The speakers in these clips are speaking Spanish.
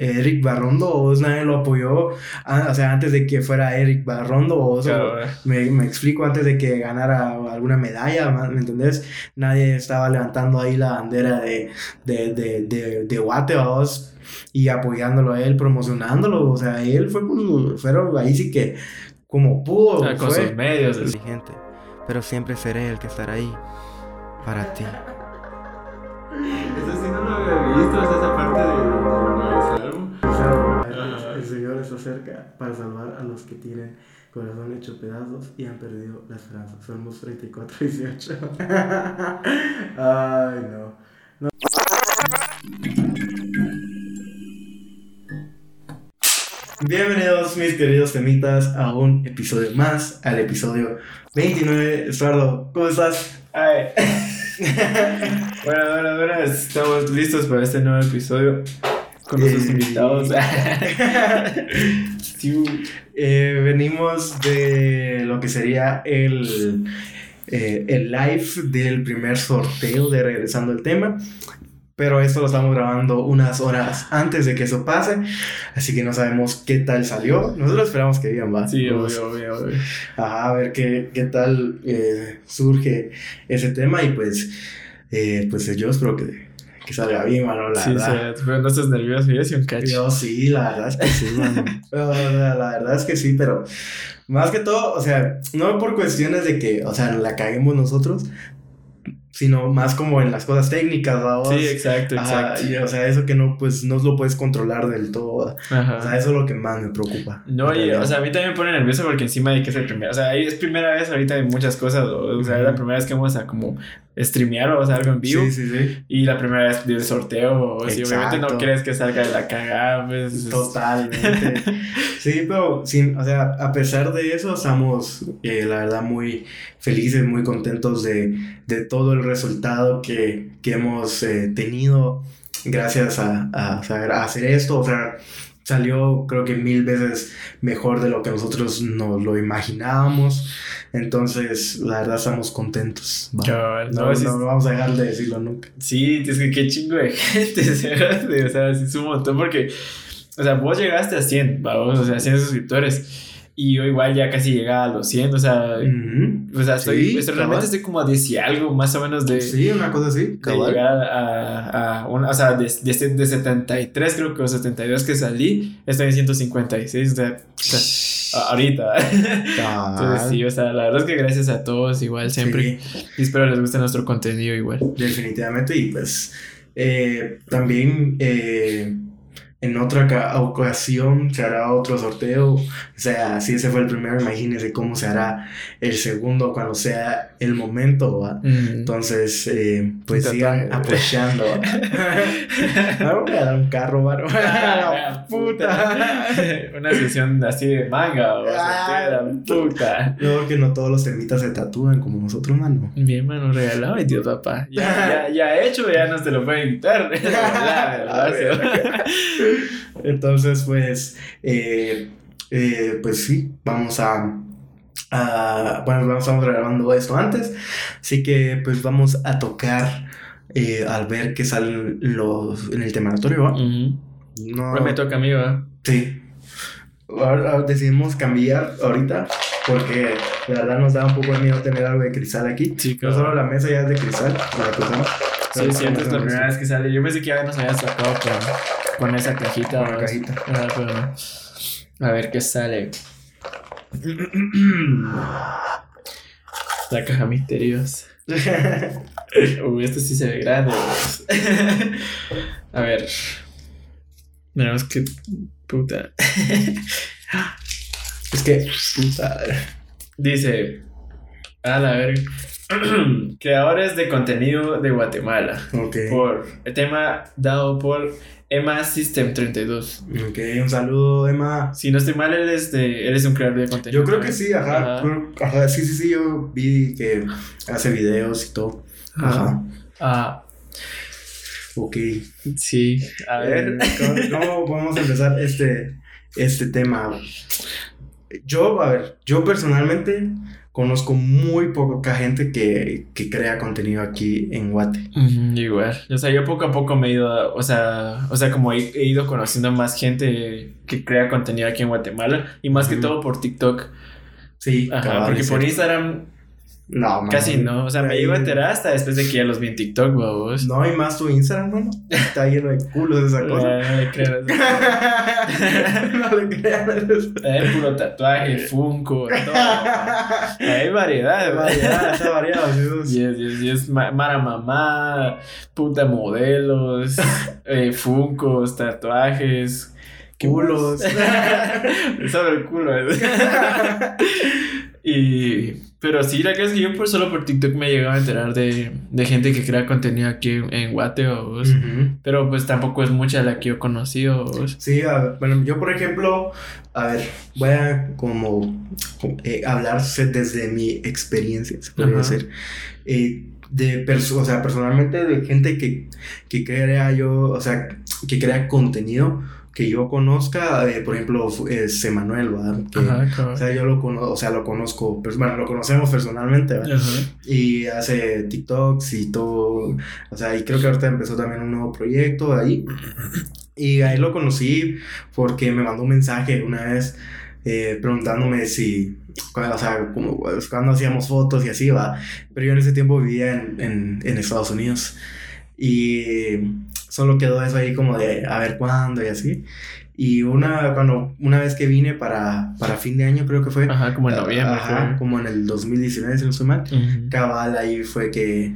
Eric Barrondo, o nadie lo apoyó, o sea, antes de que fuera Eric Barrondo, o me, me, explico, antes de que ganara alguna medalla, ¿me entendés? Nadie estaba levantando ahí la bandera de, de, de, de, de Guate, y apoyándolo a él, promocionándolo, o sea, él fue, fueron ahí sí que como pudo. con sus medios. Pero siempre seré el que estará ahí para ti. Eso sí no lo había visto, esa Señor está cerca para salvar a los que tienen corazón hecho pedazos y han perdido la esperanza. Somos 34, 18. Ay, no. no. Bienvenidos mis queridos temitas a un episodio más, al episodio 29. Eduardo, ¿cómo estás? Ay. bueno, bueno, bueno, estamos listos para este nuevo episodio con nuestros eh, invitados. Eh, venimos de lo que sería el, eh, el live del primer sorteo de Regresando al Tema. Pero esto lo estamos grabando unas horas antes de que eso pase. Así que no sabemos qué tal salió. Nosotros esperamos que bien va. Sí, obvio, obvio, obvio. Ajá, a ver qué, qué tal surge ese tema. Y pues, pues yo espero que, que salga bien, mano. La sí, verdad. Sí, pero no estás nervioso. Yo un cacho. Yo sí, la verdad es que sí, mano. la, la verdad es que sí, pero más que todo, o sea, no por cuestiones de que, o sea, la caguemos nosotros, sino más como en las cosas técnicas, ¿verdad? Sí, exacto, exacto. o sea, eso que no, pues, no lo puedes controlar del todo. Ajá. O sea, eso es lo que más me preocupa. No, y, o sea, a mí también me pone nervioso porque encima de que es el primero, o sea, es primera vez ahorita de muchas cosas, o, sea, es la primera vez que vamos a como streamear o sea, algo en vivo. Sí, sí, sí. Y la primera vez de sorteo, o si obviamente no crees que salga de la cagada, pues. Totalmente. sí, pero, sin, o sea, a pesar de eso, estamos, eh, la verdad, muy felices, muy contentos de, de todo el resultado que, que hemos eh, tenido gracias a, a, a, hacer esto. O sea, salió creo que mil veces mejor de lo que nosotros nos lo imaginábamos. Entonces, la verdad, estamos contentos. no, no, vamos a dejar de decirlo nunca. Sí, es que qué chingo de gente, o sea, es un montón porque, o sea, vos llegaste a 100, vamos, o sea, 100 suscriptores. Y yo igual ya casi llegaba a los 100, o sea, o sea, estoy, pues, realmente estoy como a 10 y algo, más o menos de... Sí, una cosa así. De llegar a, a o sea, de, de, de, 73 creo que o 72 que salí, estoy en 156, o sea, ahorita. Entonces sí, o sea, la verdad es que gracias a todos igual siempre. Y espero les guste nuestro contenido igual. Definitivamente, y pues eh, también... Eh, en otra ocasión se hará otro sorteo. O sea, si ese fue el primero, imagínense cómo se hará el segundo cuando sea el momento. Entonces, eh, pues sigan apoyando. voy a dar un carro, baro. Ah, puta. Una sesión así de manga o ah, puta. No, que no todos los temitas se tatúan como nosotros, mano. Bien, mano, regalado, Dios, papá. Ya, ya, ya hecho, ya no se lo pueden quitar. Entonces, pues, eh, eh, pues sí, vamos a, a, Bueno, vamos, estamos grabando esto antes, así que pues vamos a tocar eh, al ver que salen los en el tematorio, ¿va? Uh -huh. me toca a ¿va? Sí. Ahora, decidimos cambiar ahorita porque la verdad nos da un poco de miedo tener algo de cristal aquí. No solo la mesa ya es de cristal, la cruzamos. 600 es la primera vez que sale. Yo pensé que ya nos había sacado con, esa cajita. Con la cajita. Ah, pero no. A ver qué sale. La caja misteriosa. Uy, esto sí se ve grande. A ver. Miramos que. Puta. es que. Puta. Dice. A la verga. creadores de contenido de Guatemala. Por el tema dado por Emma System 32. Ok, un saludo, Emma. Si no estoy mal, él es, de, él es un creador de contenido. Yo creo que sí, ajá. ajá. Sí, sí, sí, yo vi que hace videos y todo. Ajá. Ah. Ok. Sí, a ver. Eh, ¿cómo, vamos a empezar este, este tema? yo, a ver, yo personalmente conozco muy poca gente que, que crea contenido aquí en Guate. igual. O sea, yo poco a poco me he ido, o sea, o sea, como he, ido conociendo más gente que crea contenido aquí en Guatemala y más que todo por TikTok. Sí, Ajá, porque por Instagram no, Casi no. O sea, me iba a enterar hasta después de que ya los vi en TikTok, vos. No, y más tu Instagram, ¿no? Está lleno de culos esa cosa. No, le creas. no le creas. Hay puro tatuaje, funko, todo. Hay variedad, variedad, está variado. Y es, y es, mara mamá, puta modelos, eh, funcos, tatuajes. Culos. Sobre el culo, ¿eh? y pero sí, la cosa es que yo por solo por TikTok me he llegado a enterar de, de gente que crea contenido aquí en Guate o Pero pues tampoco es mucha la que yo he conocido. Sí, bueno, yo por ejemplo, a ver, voy a como eh, hablar desde mi experiencia, se podría decir. Eh, de o sea, personalmente de gente que, que crea yo, o sea, que crea contenido que yo conozca, eh, por ejemplo, es Emanuel, ¿verdad? O sea, yo lo conozco, o sea, lo conozco, pues, bueno, lo conocemos personalmente, ¿verdad? Y hace TikToks y todo, o sea, y creo que ahorita empezó también un nuevo proyecto ahí. Y ahí lo conocí porque me mandó un mensaje una vez eh, preguntándome si, o sea, como, pues, cuando hacíamos fotos y así, va. Pero yo en ese tiempo vivía en, en, en Estados Unidos. Y solo quedó eso ahí como de a ver cuándo y así. Y una, cuando, una vez que vine para, para fin de año, creo que fue. Ajá, como en noviembre. Ajá, como en el 2019, si no estoy mal. Cabal, ahí fue que,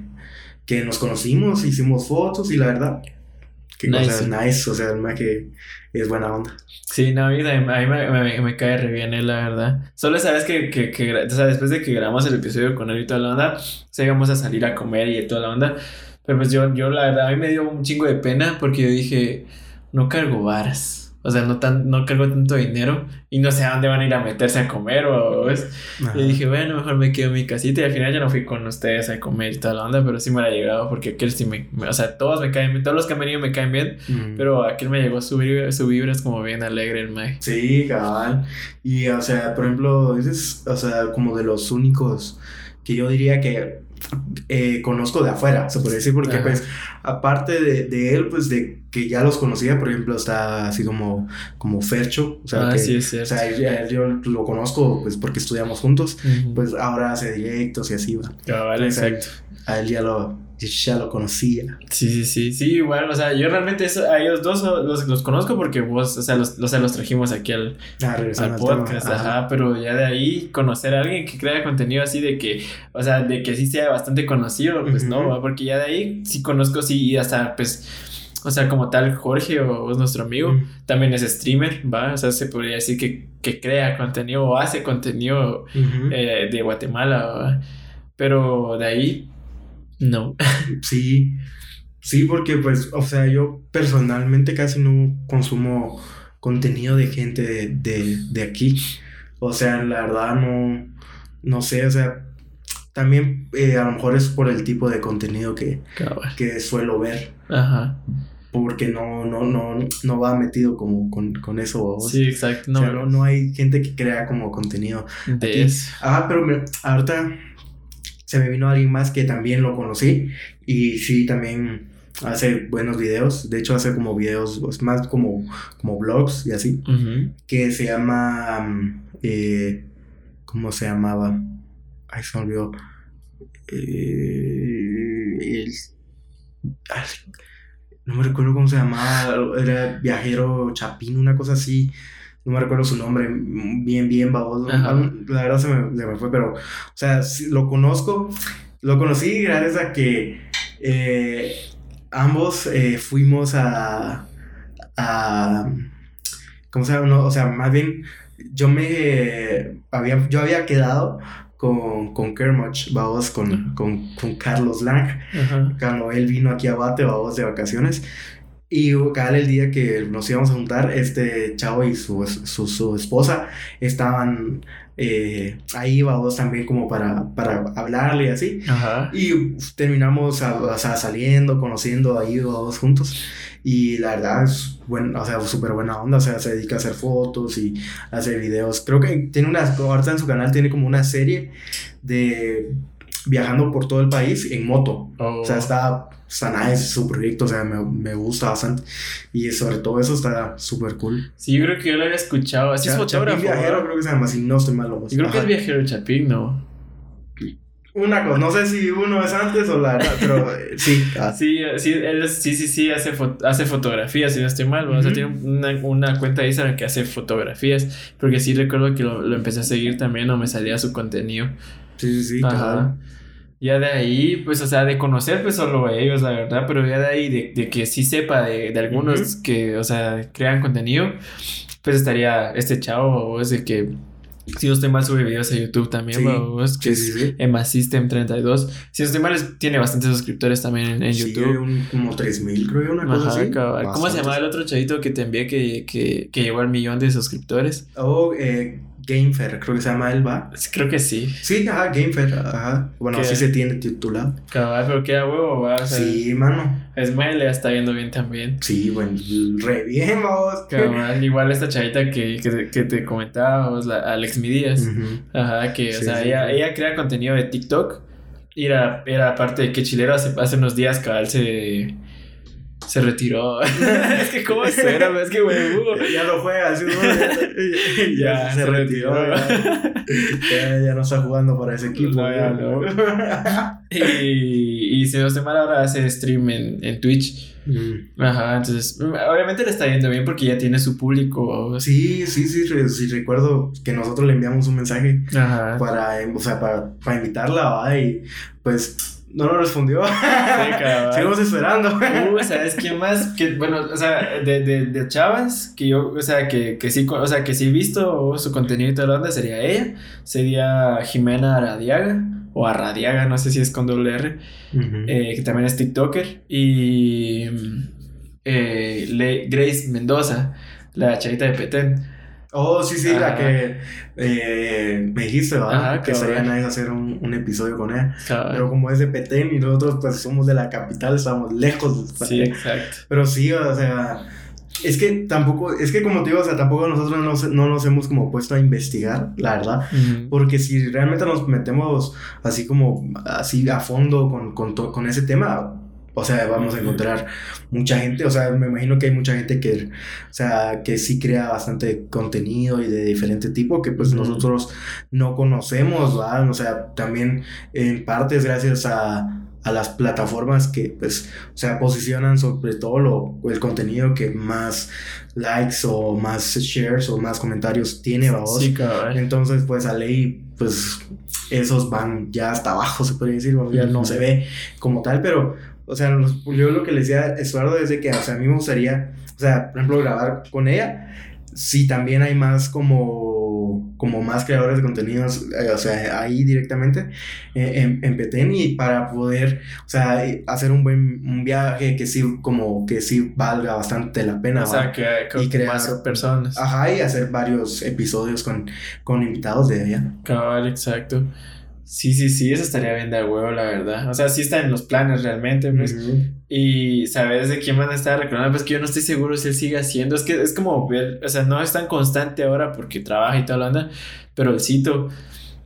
que nos conocimos, hicimos fotos y la verdad, que nice. cosa nice, o sea, más que es buena onda. Sí, no, a mí, a mí me, me, cae re bien él, la verdad. Solo sabes que, que, que, o sea, después de que grabamos el episodio con él y toda la onda, o íbamos a salir a comer y toda la onda. Pero pues yo, yo la verdad, a mí me dio un chingo de pena porque yo dije, no cargo varas. O sea, no, tan, no cargo tanto dinero y no sé a dónde van a ir a meterse a comer o. Y dije, bueno, mejor me quedo en mi casita y al final ya no fui con ustedes a comer y toda la onda, pero sí me ha llegado porque aquel sí me, O sea, todos me caen bien, todos los que han venido me caen bien, pero aquel me llegó subir, su vibra es como bien alegre el May. Sí, cabal. Y, o sea, por ejemplo, es, o sea, como de los únicos que yo diría que eh, conozco de afuera, se puede decir, porque pues aparte de, de, él, pues de que ya los conocía, por ejemplo, está así como, como Fercho, o sea, ah, que, o sea yo lo conozco pues porque estudiamos juntos, pues ahora hace directos y así va. exacto. A él ya lo, ya lo conocía. Sí, sí, sí, sí, igual, o sea, yo realmente a ellos dos los, los conozco porque vos, o sea, los, los, los trajimos aquí al, ah, al podcast, ajá. pero ya de ahí conocer a alguien que crea contenido así de que, o sea, de que sí sea bastante conocido, pues no, porque ya de ahí sí conozco, sí, y hasta, pues, o sea, como tal, Jorge o es nuestro amigo, también es streamer, ¿va? O sea, se podría decir que, que crea contenido o hace contenido eh, de Guatemala, ¿va? Pero de ahí no. Sí, sí, porque pues, o sea, yo personalmente casi no consumo contenido de gente de, de, aquí. O sea, la verdad no, no sé, o sea, también eh, a lo mejor es por el tipo de contenido que, que suelo ver. Ajá. Porque no, no, no, no va metido como con, con eso. Sí, exacto. No, o sea, no, hay gente que crea como contenido. De eso. Ah, pero ahorita se me vino alguien más que también lo conocí y sí, también hace buenos videos, de hecho hace como videos pues, más como, como blogs y así, que se llama, eh, ¿cómo se llamaba? Ay, se me olvidó. Eh, no me recuerdo cómo se llamaba, era Viajero Chapín, una cosa así no me recuerdo su nombre bien, bien baboso. La verdad se me, fue, pero, o sea, lo conozco, lo conocí gracias a que eh, ambos eh, fuimos a, a, ¿cómo se llama? o sea, más bien, yo me, había, yo había quedado con, con Kermuch, vamos, con, con, con, Carlos Lang, cuando él vino aquí a Bate, vamos, de vacaciones. Y cada el día que nos íbamos a juntar, este chavo y su, su, su esposa estaban eh, ahí, vamos también como para, para hablarle y así. Ajá. Y terminamos o sea, saliendo, conociendo ahí, dos juntos. Y la verdad es bueno, o sea, súper buena onda, o sea, se dedica a hacer fotos y hacer videos. Creo que tiene una, ahorita en su canal tiene como una serie de viajando por todo el país en moto. O sea, oh. está, está nice su proyecto, o sea, me, me gusta bastante. Y sobre todo eso está súper cool. Sí, yo creo que yo lo había escuchado. Así es fotógrafo. viajero, creo que se llama, si no estoy mal. Yo creo que es viajero Chapín, ¿no? Una cosa, no sé si uno es antes o la pero eh, sí. Ah. Sí, sí, él sí, sí, sí, hace, hace fotografías, si no estoy mal. O sea, tiene una, una, cuenta de Instagram que hace fotografías. Porque sí recuerdo que lo, lo empecé a seguir también o me salía su contenido. Sí, sí, sí. Ajá. Ya de ahí, pues, o sea, de conocer, pues, solo ellos, la verdad, pero ya de ahí, de, de que sí sepa de, de algunos que, o sea, crean contenido, pues estaría este chavo, o es de que si no estoy mal, sube videos a YouTube también, sí, que sí, sí, es Emma System 32. Si no estoy mal, tiene bastantes suscriptores también en, YouTube. Un, como 3000, creo, una cosa así. ¿Cómo se llama el otro chavito que te envié que, que, que llegó al millón de suscriptores? Oh, eh. Gamefair, creo que se llama él, ¿va? Creo que sí. Sí, ajá, Gamefair, ajá. Bueno, así se tiene titulado. Cabal, pero queda huevo, va. sí, mano. Es le está viendo bien también. Sí, bueno, re bien, vamos. Cabal, igual esta chavita que, que, que te comentaba, vos, la Alex Midías. Ajá, que, o sea, ella, ella crea contenido de TikTok. Y era, era parte de que Chilero hace, hace unos días, cabal, se se retiró. es que, ¿cómo suena? Es que, güey, ya no juega, ¿sí? ya, ya, se, retiró. Ya, ya, no está jugando para ese equipo. No, ya no. y, y si no se mal, ahora hace stream en, en Twitch. Mm. Ajá, entonces, obviamente le está yendo bien porque ya tiene su público. Sí, sí, sí, sí, recuerdo que nosotros le enviamos un mensaje Ajá. para, o sea, para, para invitarla, ¿va? Y pues no lo respondió. Sí, cabrón. Seguimos esperando. Uh, ¿sabes quién más? Que, bueno, o sea, de, de, de chavas, que yo, o sea, que, que sí, o sea, que sí he visto su contenido y toda la onda, sería ella. Sería Jimena Aradiaga, o Arradiaga, no sé si es con doble R, eh, que también es TikToker. Y eh, Grace Mendoza, la chavita de Petén. Oh, sí, sí, la que eh, me dijiste, ¿verdad? que sería nice hacer un, un, episodio con ella. Pero como es de Petén y nosotros pues somos de la capital, estamos lejos. Sí, exacto. Pero sí, o sea, es que tampoco, es que como te digo, o sea, tampoco nosotros no, no nos hemos como puesto a investigar, la verdad. Porque si realmente nos metemos así como, así a fondo con, con, con ese tema, o sea, vamos a encontrar mucha gente, o sea, me imagino que hay mucha gente que, o sea, que sí crea bastante contenido y de diferente tipo que pues nosotros no conocemos, ¿verdad? O sea, también en parte es gracias a, a las plataformas que pues, o sea, posicionan sobre todo lo, el contenido que más likes o más shares o más comentarios tiene, Entonces, pues a ley, pues esos van ya hasta abajo, se puede decir, ya no se ve como tal, pero o sea, yo lo que le decía a Eduardo es de que, o sea, a mí me gustaría, o sea, por ejemplo, grabar con ella, si también hay más como, como más creadores de contenidos, eh, o sea, ahí directamente eh, en, en Petén y para poder, o sea, hacer un buen un viaje que sí, como que sí valga bastante la pena. O sea, que, y crear más personas. Ajá, y hacer varios episodios con, con invitados de ella. Cabal, exacto. Sí, sí, sí, eso estaría bien de huevo, la verdad. O sea, sí está en los planes realmente, pues. Y sabes de quién van a estar recordando, pues que yo no estoy seguro si él sigue haciendo. Es que es como ver, o sea, no es tan constante ahora porque trabaja y toda la onda, pero el cito.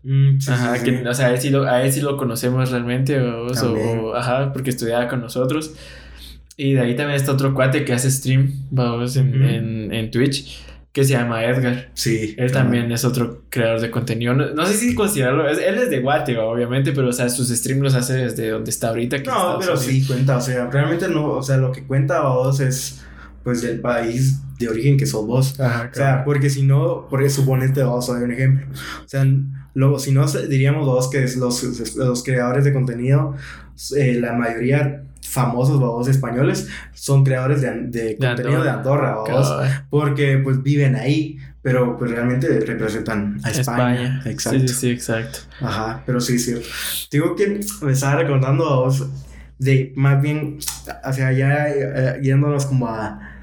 Mm, ajá, que, o sea, a él, sí lo, a él sí lo conocemos realmente, o, o, ajá, porque estudiaba con nosotros. Y de ahí también está otro cuate que hace stream, vamos, en, en, en Twitch que se llama Edgar. Sí. Él también es otro creador de contenido. No, sé si considerarlo. él es de Guate, obviamente, pero o sea, sus streams los hace desde donde está ahorita. no, pero sí cuenta. O sea, realmente no. O sea, lo que cuenta a vos es pues del país de origen que sos vos. Ajá, O sea, porque si no, porque suponete vos, soy un ejemplo. O sea, luego, si no, diríamos vos que los, los creadores de contenido, eh, la mayoría famosos babos españoles son creadores de, de, contenido de Andorra, porque pues viven ahí, pero pues realmente representan a España. Exacto. Sí, sí, exacto. Ajá, pero sí, cierto. Digo que me estaba recordando a vos de más bien, sea, ya eh, yéndonos como a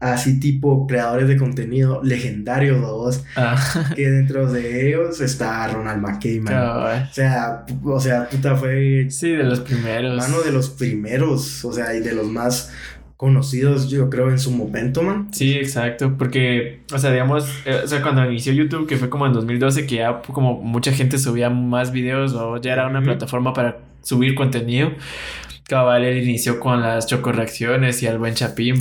así tipo creadores de contenido legendarios dos ah. que dentro de ellos está Ronald McKay o sea o sea puta fue sí de los primeros mano de los primeros o sea y de los más conocidos, yo creo, en su momento, man. Sí, exacto, porque, o sea, digamos, eh, o sea, cuando inició YouTube, que fue como en 2012, que ya como mucha gente subía más videos o ya era una plataforma para subir contenido. Cabal, él inició con las chocorreacciones y al buen Chapín,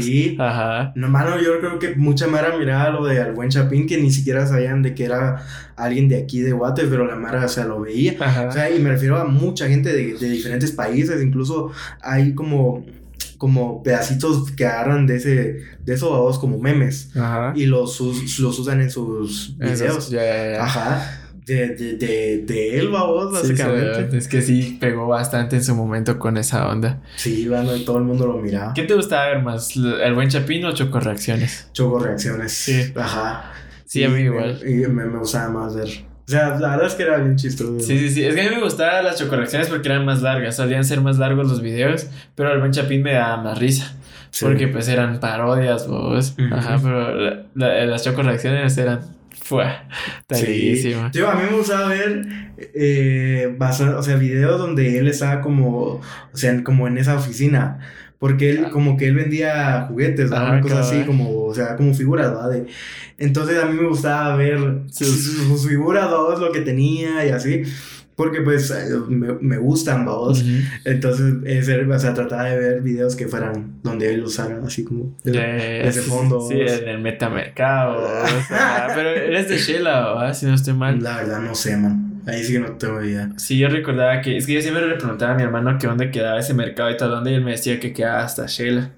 Sí. Ajá. No, mano, yo creo que mucha Mara miraba lo de al buen Chapín que ni siquiera sabían de que era alguien de aquí de Guate, pero la Mara, o sea, lo veía. Ajá. O sea, y me refiero a mucha gente de, de diferentes países, incluso hay como como pedacitos que agarran de ese de esos babos como memes Ajá. y los, los usan en sus videos. Ajá. De, de, de, de él, babos, básicamente. es que sí pegó bastante en su momento con esa onda. Sí, bueno, y todo el mundo lo miraba. ¿Qué te gustaba ver más? ¿El buen Chapín o Choco Reacciones? Choco Reacciones. Sí. Ajá. Sí, a mí igual. y me, me gustaba más ver o sea, la verdad es que era bien chistoso. Sí, sí, sí. Es que a mí me gustaban las chocorreacciones porque eran más largas. Solían ser más largos los videos. Pero el buen Chapín me daba más risa. Porque pues eran parodias, vos. Ajá, pero las chocorreacciones eran. Fue. Sí. Yo, a mí me gustaba ver. Eh, o sea, videos donde él estaba como. O sea, como en esa oficina porque él, como que él vendía juguetes, ¿no? Una cosa así, como, o sea, como figuras, entonces a mí me gustaba ver sus, figuras, dos, lo que tenía y así. Porque pues eh, me, me gustan, vamos. Entonces, es, o sea, trataba de ver videos que fueran donde él usara así como ese fondo. Sí, en el metamercado. pero eres de Shela, ¿verdad? Si no estoy mal. La verdad no sé, man. Ahí sí que no tengo idea. Sí, yo recordaba que. Es que yo siempre le preguntaba a mi hermano que dónde quedaba ese mercado y tal, dónde y él me decía que quedaba hasta Shela.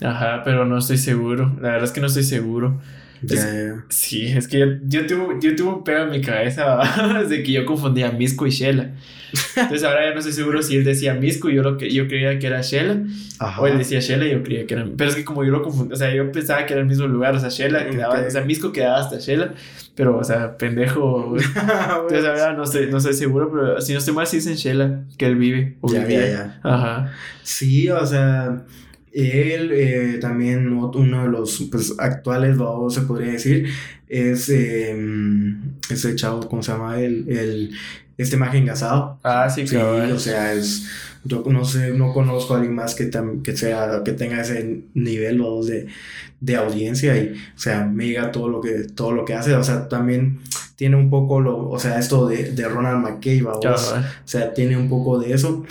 Ajá, pero no estoy seguro. La verdad es que no estoy seguro. Sí, es que yo, yo, tuve, yo tuve un pedo en mi cabeza de que yo confundía Misco y Shela. Entonces ahora ya no estoy seguro si él decía Misco y yo, lo que, yo creía que era Shela. O él decía Shela y yo creía que era. Pero es que como yo lo confundí, o sea, yo pensaba que era el mismo lugar, o sea, Shela quedaba, o sea, Misco quedaba hasta Shela. Pero, o sea, pendejo. Entonces ahora no estoy, no estoy seguro, pero si no estoy mal, sí es en Shela que él vive. O ya, ya. Ajá. Sí, o sea. Él eh, también, uno de los pues, actuales, se podría decir, es eh, ese chavo, ¿cómo se llama? El, el, este mago engasado. Ah, sí, claro. o sea, es, yo no sé, no conozco a alguien más que, que, sea, que tenga ese nivel, de, de audiencia y, o sea, me diga todo lo que, todo lo que hace, o sea, también tiene un poco lo, o sea, esto de, de Ronald McKay, vamos, o sea, tiene un poco de eso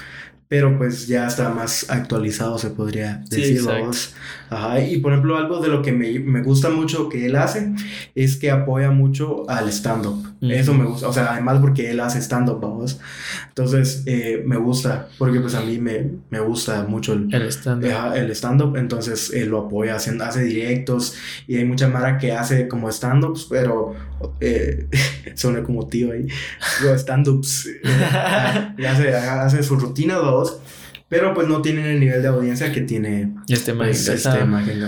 pero pues ya está más actualizado, se podría decir, vamos. Ajá, y por ejemplo, algo de lo que me, me, gusta mucho que él hace es que apoya mucho al stand-up. Eso me gusta, o sea, además porque él hace stand-up, vamos. Entonces, eh, me gusta, porque pues a mí me, me gusta mucho el, el stand-up. el stand-up, entonces él lo apoya, hace, hace directos y hay mucha mara que hace como stand-ups, pero eh, suena como tío ahí, stand-ups, eh, y hace, hace su rutina, vamos pero pues no tienen el nivel de audiencia que tiene este pues, este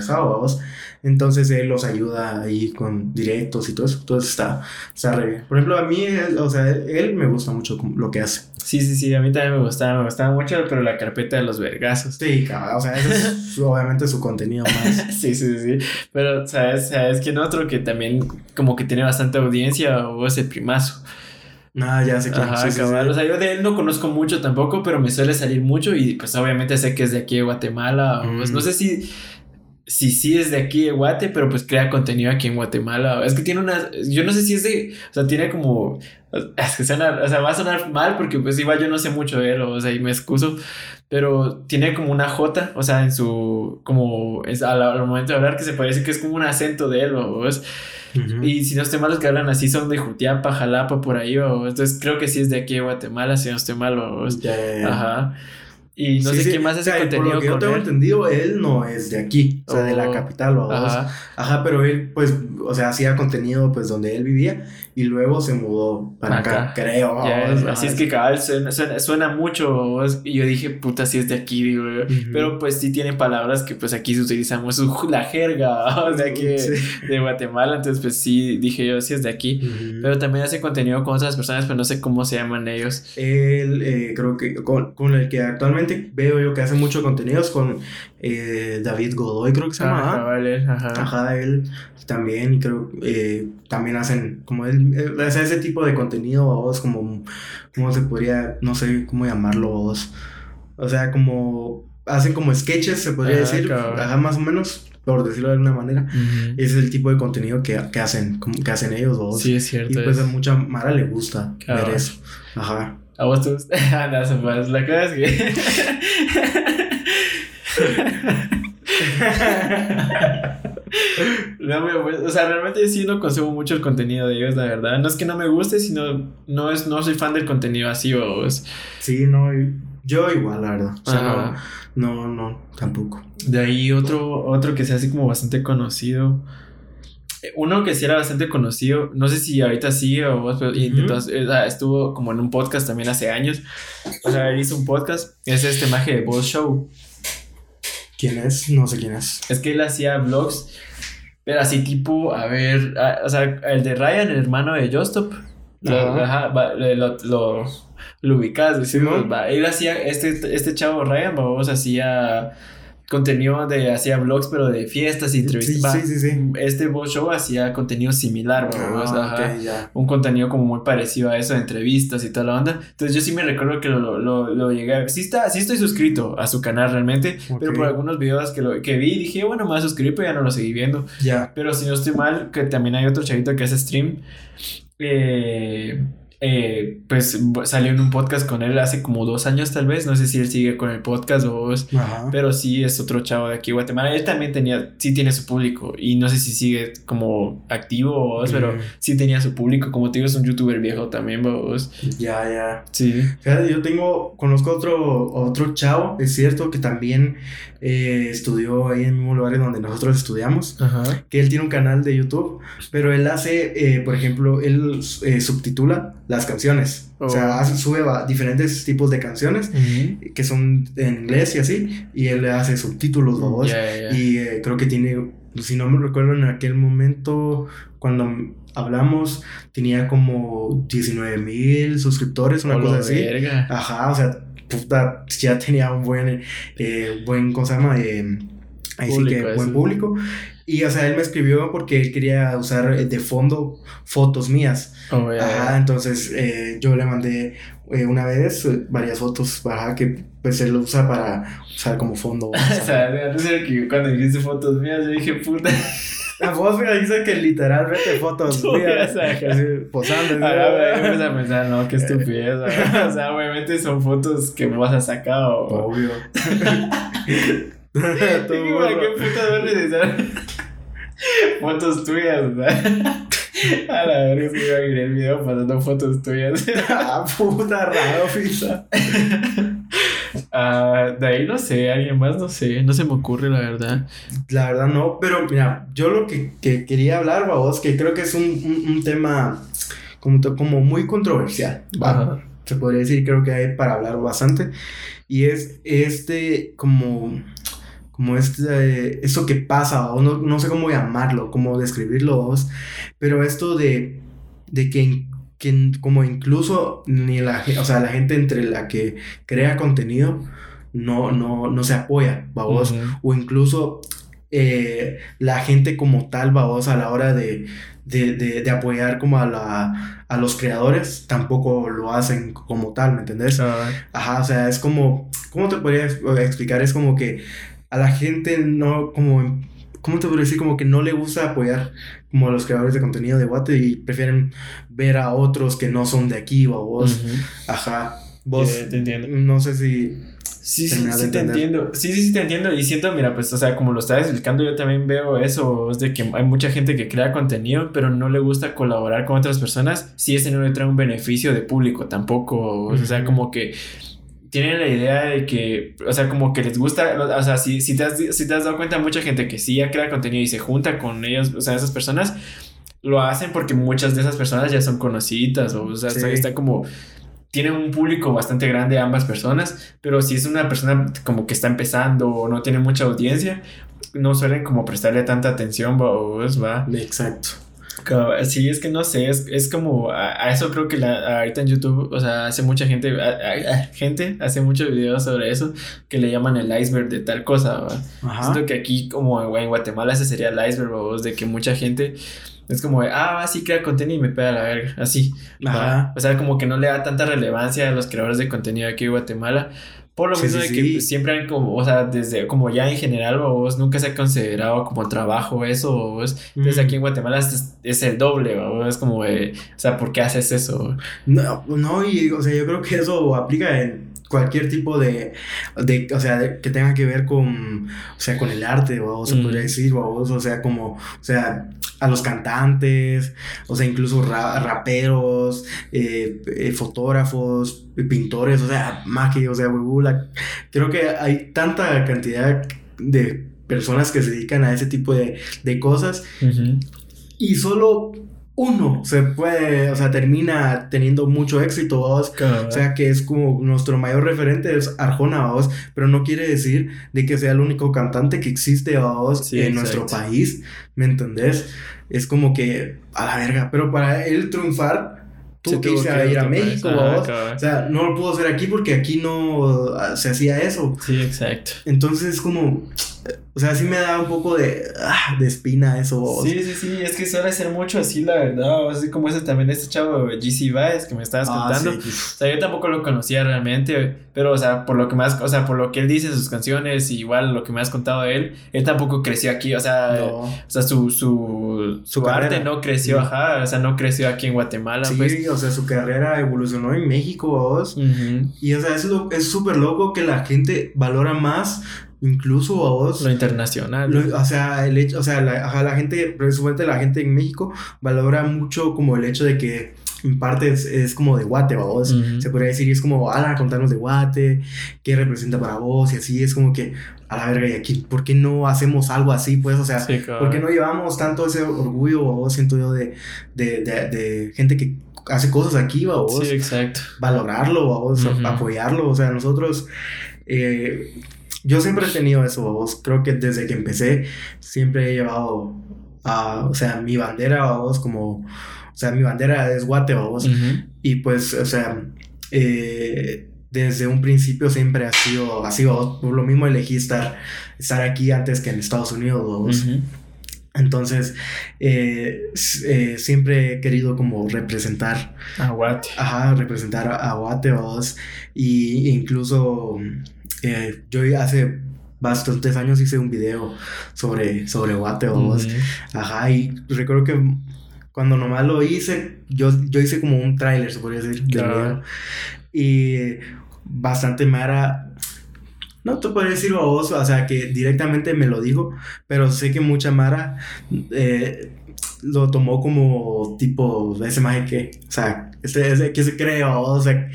vamos. Entonces él los ayuda ahí con directos y todo eso. Entonces está, está re bien. Por ejemplo, a mí, o sea, él, me gusta mucho lo que hace. Sí, sí, sí, a mí también me gustaba, me gustaba mucho, pero la carpeta de los vergazos. Sí, cabrón, o sea, eso es obviamente su contenido más. sí, sí, sí. Pero, ¿sabes? ¿Sabes quién otro que también como que tiene bastante audiencia o es el primazo? Ah, ya sé que Ajá, O sea, yo de él no conozco mucho tampoco, pero me suele salir mucho y pues obviamente sé que es de aquí de Guatemala. O, pues, no sé si si sí es de aquí de Guate, pero pues crea contenido aquí en Guatemala. Es que tiene una. Yo no sé si es de. O sea, tiene como. Es que suena. O sea, va a sonar mal porque pues igual yo no sé mucho de él, o sea, y me excuso. Pero tiene como una J, o sea, en su. Como. Es al, momento de hablar que se parece que es como un acento de él, o es. Y si no estoy mal, los que hablan así son de Jutiapa, Jalapa, por ahí, o entonces creo que sí es de aquí de Guatemala, si no estoy mal, o. Ajá. Y no sé quién más hace contenido. Por lo que yo tengo entendido, él no es de aquí, o sea, de la oh, capital, o ajá. ajá, pero él, pues, o sea, hacía contenido, pues, donde él vivía y luego se mudó para acá, creo. así es que cabal suena, suena, mucho. Y yo dije, puta, si es de aquí, digo. Pero pues sí tienen palabras que pues aquí utilizamos la jerga de aquí de Guatemala. Entonces, pues sí, dije yo, sí es de aquí. Pero también hace contenido con otras personas, pero no sé cómo se llaman ellos. Él, eh, creo que con, con, el que actualmente últimamente veo yo que hace muchos contenidos con eh, David Godoy, creo que se llama. Ajá, vale, ajá. ajá, él también, creo eh, también hacen como él, hace ese tipo de contenido, vos, como, ¿cómo se podría, no sé cómo llamarlo, vos? O sea, como hacen como sketches, se podría decir, ajá, más o menos, por decirlo de alguna manera. Ese es el tipo de contenido que, que hacen, que hacen ellos dos. Sí, es cierto. Y pues a mucha Mara le gusta ver eso. Ajá. ¿A vos te gusta? Ah, no, pues la cosa es que... no me, o sea, realmente sí no consumo mucho el contenido de ellos, la verdad. No es que no me guste, sino no es no soy fan del contenido así o Sí, no, yo igual, la verdad. O sea, no, no, no, tampoco. De ahí otro, otro que sea así como bastante conocido. Uno que sí era bastante conocido, no sé si ahorita sigue o vos, pero estuvo como en un podcast también hace años. O sea, él hizo un podcast, es este maje de Boss Show. ¿Quién es? No sé quién es. Es que él hacía vlogs, pero así tipo, a ver, o sea, el de Ryan, el hermano de Justop. Lo, lo, lo, ubicas, decimos, él hacía, este, este chavo Ryan, vos hacía contenido de hacía vlogs pero de fiestas y entrevistas. Sí, sí, sí, Este Boss Show hacía contenido similar, ah, un contenido como muy parecido a eso de entrevistas y toda la onda. Entonces yo sí me recuerdo que lo, lo, lo llegué a... Sí, está, sí estoy suscrito a su canal realmente, pero por algunos videos que, lo, que vi dije, bueno, me voy a suscribir, pero ya no lo seguí viendo. Ya. Pero si no estoy mal, que también hay otro chavito que hace stream. Eh eh, pues salió en un podcast con él hace como dos años tal vez, no sé si él sigue con el podcast o pero sí es otro chavo de aquí Guatemala, él también tenía, sí tiene su público y no sé si sigue como activo o pero sí tenía su público, como te digo es un youtuber viejo también vos. Ya, ya. Sí. Fíjate, yo tengo, conozco otro, otro chavo, es cierto que también eh, estudió ahí en el mismo lugar donde nosotros estudiamos, que él tiene un canal de YouTube, pero él hace, eh, por ejemplo, él subtitula las canciones. O sea, oh. sube diferentes tipos de canciones que son en inglés y así, y él le hace subtítulos. Y eh, creo que tiene, si no me recuerdo, en aquel momento, cuando hablamos, tenía como 19 mil suscriptores, una cosa así. Ajá, o sea, puta, ya tenía un buen, eh, buen, ¿cómo se llama? Eh, ahí sí que buen público. Y, o sea, él me escribió porque él quería usar de fondo fotos mías. Oh, Ajá, entonces eh, yo le mandé eh, una vez eh, varias fotos, ajá, que pues él lo usa para usar como fondo. o sea, que cuando dijiste fotos mías, yo dije, puta. La voz me dice que literalmente fotos mías. Así, posando. Ah, yo empecé a pensar, no, qué estupidez. o sea, obviamente son fotos que vos has sacado. Obvio. ¿Qué puta duele fotos tuyas? Sea. A la verga, que iba a ir el video pasando fotos tuyas. ah, puta raro, pizza. Ah, de ahí no sé, alguien más no sé, no se me ocurre la verdad. La verdad no, pero mira, yo lo que, que quería hablar, vos, que creo que es un, un, tema como, como muy controversial, se podría decir, creo que hay para hablar bastante, y es este como como este, esto que pasa, o no, no, sé cómo llamarlo, cómo describirlo, pero esto de, de que, que, como incluso ni la, o sea, la gente entre la que crea contenido no, no, no se apoya, o incluso eh, la gente como tal, vamos, a la hora de, de, de, apoyar como a, la, a los creadores, tampoco lo hacen como tal, ¿me entendés? Ajá, o sea, es como, ¿cómo te podría explicar? Es como que a la gente no, como, ¿cómo te podría decir? Como que no le gusta apoyar como a los creadores de contenido de Guate y prefieren ver a otros que no son de aquí o a vos. Ajá. Vos, te entiendo. No sé si... Sí, sí, sí te entiendo. Sí, sí, sí te entiendo. Y siento, mira, pues, o sea, como lo estás explicando, yo también veo eso, es de que hay mucha gente que crea contenido, pero no le gusta colaborar con otras personas si ese no le trae un beneficio de público tampoco. O sea, como que tienen la idea de que, o sea, como que les gusta, o sea, si, si, te, has, si te has dado cuenta, mucha gente que sí ya crea contenido y se junta con ellos, o sea, esas personas lo hacen porque muchas de esas personas ya son conocidas, o, o sea, está, como, tienen un público bastante grande ambas personas, pero si es una persona como que está empezando o no tiene mucha audiencia, no suelen como prestarle tanta atención, va. Exacto. Sí, es que no sé, es, es como, a, eso creo que la, ahorita en YouTube, o sea, hace mucha gente, gente hace muchos videos sobre eso, que le llaman el iceberg de tal cosa, Siento que aquí como en Guatemala ese sería el iceberg, de que mucha gente es como de, ah, sí, crea contenido y me pega la verga, así. O sea, como que no le da tanta relevancia a los creadores de contenido aquí en Guatemala. Por lo mismo de que siempre han como, o sea, desde como ya en general, vos nunca se ha considerado como trabajo eso, vos. Entonces aquí en mm. Guatemala es, el doble, vos. Es como, o sea, ¿por qué haces eso? No, no, y o sea, yo creo que eso aplica en cualquier tipo de, de o sea, que tenga que ver con, o sea, con el arte, o se podría decir, vos, o sea, como, o sea, a los cantantes, o sea, incluso raperos, eh, eh, fotógrafos, pintores, o sea, magia, o sea, creo que hay tanta cantidad de personas que se dedican a ese tipo de, de cosas y solo uno se puede, o sea, termina teniendo mucho éxito, O sea, que es como nuestro mayor referente es Arjona, ¿vos? Pero no quiere decir de que sea el único cantante que existe, ¿vos? en nuestro país, ¿me entendés? Es como que, a la verga, pero para él triunfar, tú que a ir a México, ¿vos? O sea, no lo pudo hacer aquí porque aquí no ah, se hacía eso. Sí, exacto. Entonces, como o sea, sí me da un poco de, ah, de espina eso. Sí, sí, sí, es que suele ser mucho así, la verdad. Así como ese también, este chavo GC Baez que me estabas ah, contando. O sea, yo tampoco lo conocía realmente, pero, o sea, por lo que más, o sea, por lo que él dice sus canciones, igual lo que me has contado de él, él tampoco creció aquí, o sea, o sea su, su, su, arte no creció, ajá, o sea, no creció aquí en Guatemala. Sí, pues. o sea, su carrera evolucionó en México, vos. Y, o sea, es súper loco que la gente valora más incluso a vos. Lo internacional. o sea, el hecho, o sea, la, la gente, precisamente la gente en México valora mucho como el hecho de que en parte es, como de guate, vos. Se podría decir, y es como, ala, contarnos de guate, qué representa para vos, y así es como que, a la verga, y aquí, ¿por qué no hacemos algo así, pues? O sea, ¿por qué no llevamos tanto ese orgullo, vos, siento yo, de, de, de, gente que hace cosas aquí, vos? Sí, exacto. Valorarlo, vos, apoyarlo, o sea, nosotros. Eh, yo siempre he tenido eso, vos. Creo que desde que empecé siempre he llevado a, o sea, mi bandera, vos, como, o sea, mi bandera es Guate, vos. Y pues, o sea, eh, desde un principio siempre ha sido, ha sido, por lo mismo elegí estar, estar aquí antes que en Estados Unidos, vos. Entonces, eh, eh, siempre he querido como representar a Guate. Ajá, representar a, Guate, vos. Y incluso eh, yo hace bastantes años hice un video sobre, sobre Guate Ajá, y recuerdo que cuando nomás lo hice, yo, yo hice como un tráiler, se podría decir, video. Y bastante Mara no te puedo decir a vos, o sea, que directamente me lo dijo, pero sé que mucha Mara eh, lo tomó como tipo ese maje que, o sea, este, que se cree, o sea,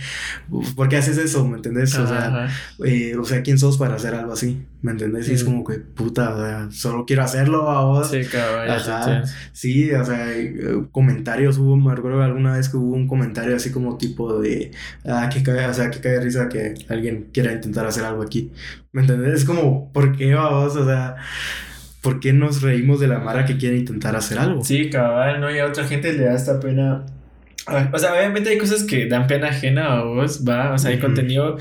¿por qué haces eso? ¿Me entendés? O sea, eh, o sea, ¿quién sos para hacer algo así? ¿Me entendés? Y es como que, puta, o sea, solo quiero hacerlo a vos. Sí, cabrón. Sí, o sea, eh, comentarios hubo, me recuerdo alguna vez que hubo un comentario así como tipo de, ah, que cae, o sea, que cae risa que alguien quiera intentar hacer algo aquí. ¿Me entendés? Es como, ¿por qué vos? O sea, ¿por qué nos reímos de la Mara que quiere intentar hacer algo? Sí, cabal, ¿no? Y a otra gente le da esta pena. O sea, obviamente hay cosas que dan pena ajena a vos, va. O sea, hay contenido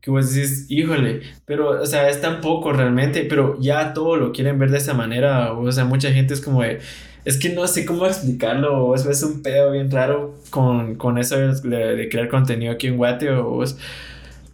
que vos decís, híjole, pero, o sea, es tan poco realmente, pero ya todo lo quieren ver de esa manera. O sea, mucha gente es como de. Es que no sé cómo explicarlo, o es un pedo bien raro con, con eso de, crear contenido aquí en Guate, o vos.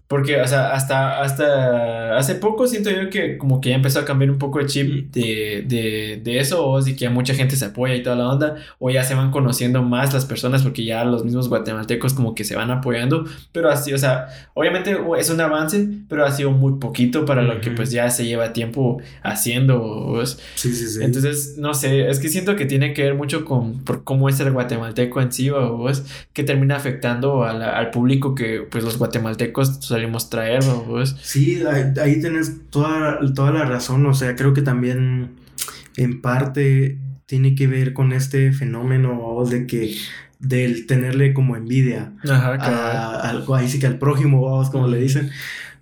Porque, o sea, hasta, hasta hace poco siento yo que como que ya empezó a cambiar un poco el chip de, de, de eso, o que ya mucha gente se apoya y toda la onda, o ya se van conociendo más las personas porque ya los mismos guatemaltecos como que se van apoyando, pero así, o sea, obviamente es un avance, pero ha sido muy poquito para lo que pues ya se lleva tiempo haciendo. Sí, sí, sí. Entonces, no sé, es que siento que tiene que ver mucho con por cómo es el guatemalteco en sí, o que termina afectando al público que pues los guatemaltecos salimos traer, pues. Sí, ahí, tienes toda, toda la razón, o sea, creo que también en parte tiene que ver con este fenómeno de que del tenerle como envidia a, algo ahí sí que al prójimo, vamos, como le dicen,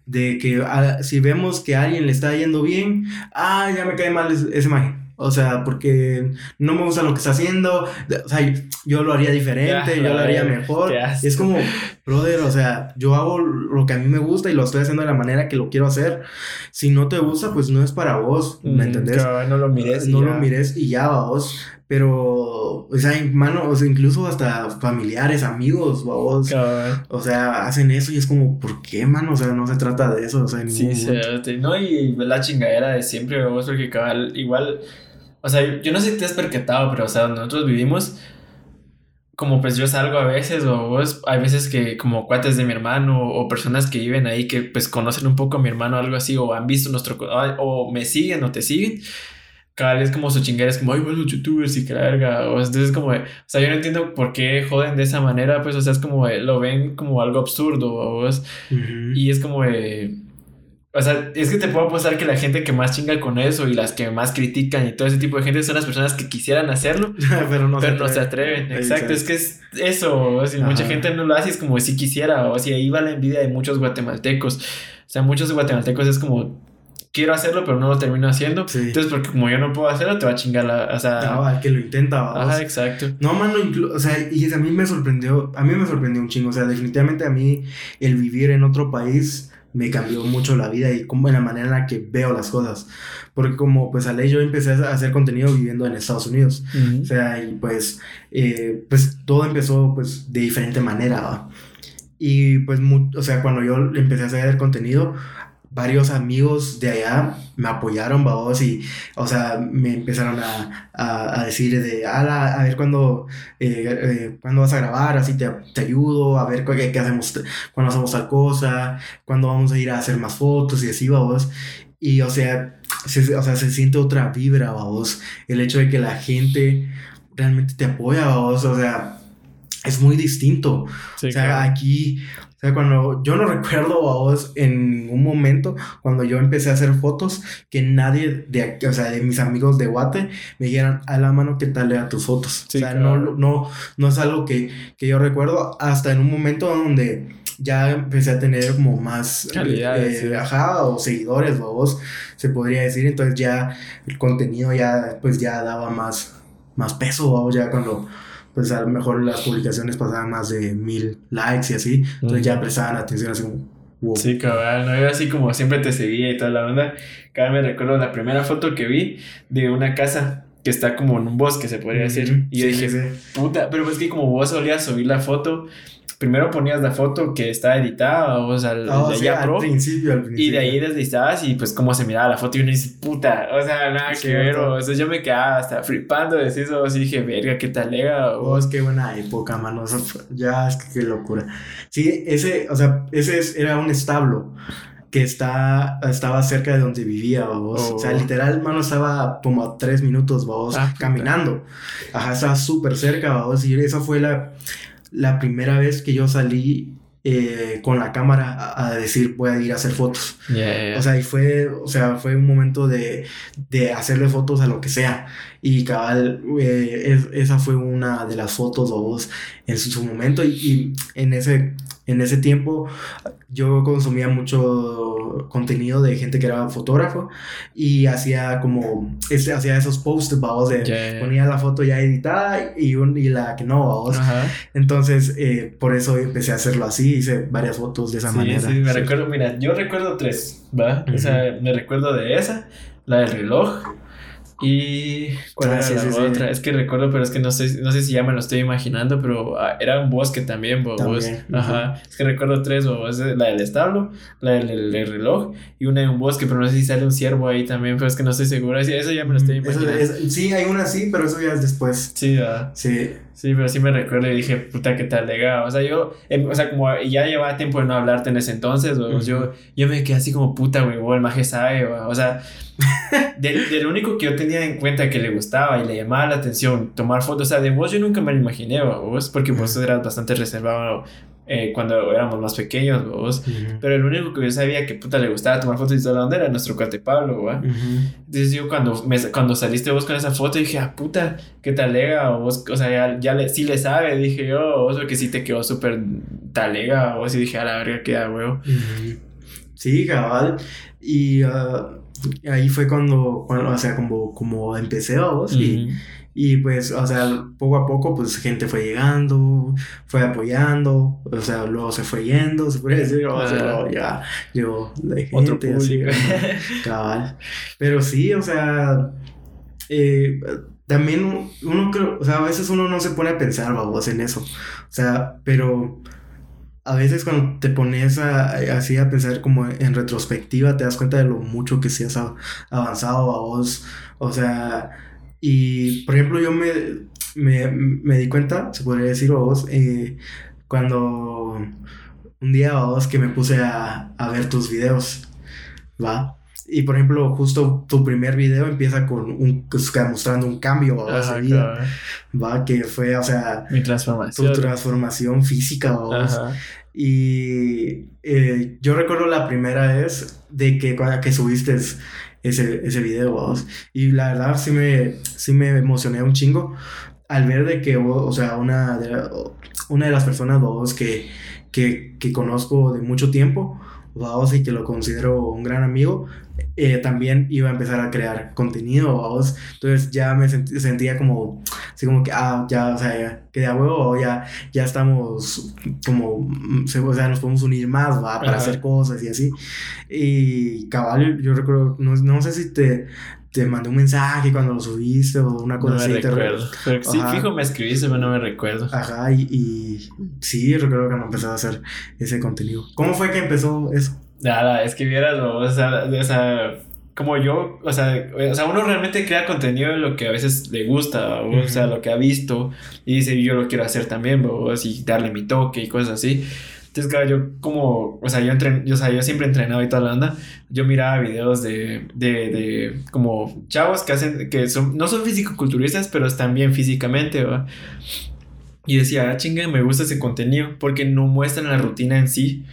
de que si vemos que a alguien le está yendo bien, ah, ya me cae mal ese, ese O sea, porque no me gusta lo que está haciendo. O sea, yo lo haría diferente, yo lo haría mejor. Es como, brother, o sea, yo hago lo que a mí me gusta y lo estoy haciendo de la manera que lo quiero hacer. Si no te gusta, pues no es para vos, ¿me mm, entendés? no lo mires. No lo mires y ya, vos. Pero, o sea, mano, o sea, incluso hasta familiares, amigos, vos, o sea, hacen eso y es como, ¿por qué, mano? O sea, no se trata de eso, o sea, en Sí, sí, no, y la chingadera de siempre, vos, porque cabal, igual, o sea, yo no sé si te has percatado, pero, o sea, nosotros vivimos, como pues yo salgo a veces, o vos, hay veces que como cuates de mi hermano, o personas que viven ahí que pues conocen un poco a mi hermano o algo así, o han visto nuestro, o me siguen o te siguen, cada vez como su chingada es como, ay, bueno, los youtubers y que la verga. O entonces como, o sea, yo no entiendo por qué joden de esa manera, pues, o sea, es como, lo ven como algo absurdo, o Y es como, o sea, es que te puedo apostar que la gente que más chinga con eso y las que más critican y todo ese tipo de gente son las personas que quisieran hacerlo, pero no, se, atreven. Exacto, es que es eso, si mucha gente no lo hace es como si quisiera, o si ahí va la envidia de muchos guatemaltecos. O sea, muchos guatemaltecos es como quiero hacerlo, pero no lo termino haciendo. Entonces, porque como yo no puedo hacerlo, te va a chingar la. O sea. No, al que lo intenta, Ajá, exacto. No, mano, o sea, y a mí me sorprendió. A mí me sorprendió un chingo. O sea, definitivamente a mí el vivir en otro país me cambió mucho la vida y como en la manera en la que veo las cosas. Porque como pues a ley yo empecé a hacer contenido viviendo en Estados Unidos. O sea, y pues, eh, pues todo empezó pues de diferente manera. Y pues, o sea, cuando yo empecé a hacer contenido, varios amigos de allá me apoyaron, vamos, y, o sea, me empezaron a, a, decir de, a ver cuándo, eh, eh, cuándo vas a grabar, así te, te ayudo, a ver qué, qué, hacemos, cuándo hacemos tal cosa, cuándo vamos a ir a hacer más fotos y así, vamos. Y, o sea, se, o sea, se siente otra vibra, vamos, el hecho de que la gente realmente te apoya, vamos, o sea, es muy distinto. o sea, aquí, sea, cuando yo no recuerdo a vos en un momento, cuando yo empecé a hacer fotos, que nadie de, o sea, de mis amigos de Guate me dijeran a la mano qué tal eran tus fotos. o sea, no, no, no es algo que, que, yo recuerdo hasta en un momento donde ya empecé a tener como más calidad eh, o seguidores, vos se podría decir. Entonces ya el contenido ya, pues ya daba más, más peso, vos ya cuando pues a lo mejor las publicaciones pasaban más de mil likes y así, entonces ya prestaban atención así como, wow. Sí, cabrón, no, yo así como siempre te seguía y toda la onda, cada vez me recuerdo la primera foto que vi de una casa que está como en un bosque, se podría decir, y yo dije, puta, pero pues que como vos solías subir la foto, primero ponías la foto que está editada, o sea, oh, de allá pro. Al principio, al principio. Y de ahí deslizabas y pues cómo se miraba la foto y uno dice, puta, o sea, nada que ver, o sea, yo me quedaba hasta flipando de eso, así dije, verga, qué talega, o... Oh, es que buena época, mano, ya, es que qué locura. Sí, ese, o sea, ese era un establo que está, estaba cerca de donde vivía, vos. O sea, oh. literal, mano, estaba como a tres minutos, vos, ah, caminando. Ajá, estaba súper cerca, vos. Y esa fue la, la primera vez que yo salí eh, con la cámara a, decir voy a ir a hacer fotos. O sea, y fue, o sea, fue un momento de, de hacerle fotos a lo que sea. Y cabal, eh, esa fue una de las fotos o dos en su, momento. y, en ese en ese tiempo yo consumía mucho contenido de gente que era fotógrafo y hacía como este, hacía esos posts vamos de ponía la foto ya editada y, y la que no vamos. Entonces eh, por eso empecé a hacerlo así hice varias fotos de esa manera. sí me recuerdo mira yo recuerdo tres va o sea me recuerdo de esa la del reloj y cuál ah, era la otra, es que recuerdo, pero es que no sé, no sé si ya me lo estoy imaginando, pero ah, era un bosque también, Ajá. Es que recuerdo tres, es la del establo, la del, reloj y una de un bosque, pero no sé si sale un ciervo ahí también, pero es que no estoy seguro. Eso ya me lo estoy imaginando. sí, hay una sí, pero eso ya es después. Sí, Sí. Sí, pero sí me recuerdo y dije, puta, qué tal legal. O sea, yo, em, o sea, como ya llevaba tiempo de no hablarte en ese entonces, yo, yo me quedé así como, puta, güey, el maje sabe, o sea, de, lo único que yo tenía en cuenta que le gustaba y le llamaba la atención tomar fotos, o sea, de vos yo nunca me lo imaginé, vos, porque vos eras bastante reservado eh, cuando éramos más pequeños, vos. Pero el único que yo sabía que puta le gustaba tomar fotos y toda la onda era nuestro cuate Pablo, ¿va? Entonces yo cuando, me, cuando saliste vos con esa foto dije, ah, puta, qué talega, vos, o sea, ya, ya le, sí le sabe, dije yo, vos, porque sí te quedó súper talega, vos, y dije, a la verga, queda huevo. Sí, cabal. Y, uh, ahí fue cuando, o sea, como, como empecé, vos, y, y pues, o sea, poco a poco, pues gente fue llegando, fue apoyando, o sea, luego se fue yendo, se puede decir, o sea, luego ya llegó de gente, Otro público. cabal. Pero sí, o sea, eh, también uno creo, o sea, a veces uno no se pone a pensar, vos, en eso, o sea, pero a veces cuando te pones así a pensar como en retrospectiva, te das cuenta de lo mucho que sí has avanzado a vos. O sea, y por ejemplo, yo me, me, di cuenta, se podría decir a vos, eh, cuando un día a vos que me puse a, a ver tus videos, ¿va? Y por ejemplo, justo tu primer video empieza con un pues, mostrando un cambio a vida, va que fue, o sea, mi transformación. Tu transformación física, Y eh, yo recuerdo la primera vez de que que subiste ese, ese video, vos. Y la verdad sí me, sí me emocioné un chingo al ver de que, o sea, una de, una de las personas, vos, que, que, que conozco de mucho tiempo, vos, y que lo considero un gran amigo, eh, también iba a empezar a crear contenido, vos. Entonces ya me sentía como, así como que, ah, ya, o sea, ya, que de huevo, ya, ya estamos como, mm, o sea, nos podemos unir más, va, para hacer cosas y así. Y cabal, yo recuerdo, no, no sé si te, te mandé un mensaje cuando lo subiste o una cosa no me Recuerdo. sí, fijo, me escribiste, pero no me recuerdo. Ajá, y, y sí, recuerdo que no empezó a hacer ese contenido. ¿Cómo fue que empezó eso? Nada, es que vieras, o sea, o sea, como yo, o sea, o sea, uno realmente crea contenido de lo que a veces le gusta, o, sea, lo que ha visto, y dice, yo lo quiero hacer también, o así, darle mi toque y cosas así. Entonces, claro, yo como, o sea, yo, entren, yo, o sea, yo siempre he entrenado y toda la onda, yo miraba videos de, de, de como chavos que hacen, que son, no son físico-culturistas, pero están bien físicamente. Y decía, ah, chinga, me gusta ese contenido, porque no muestran la rutina en sí,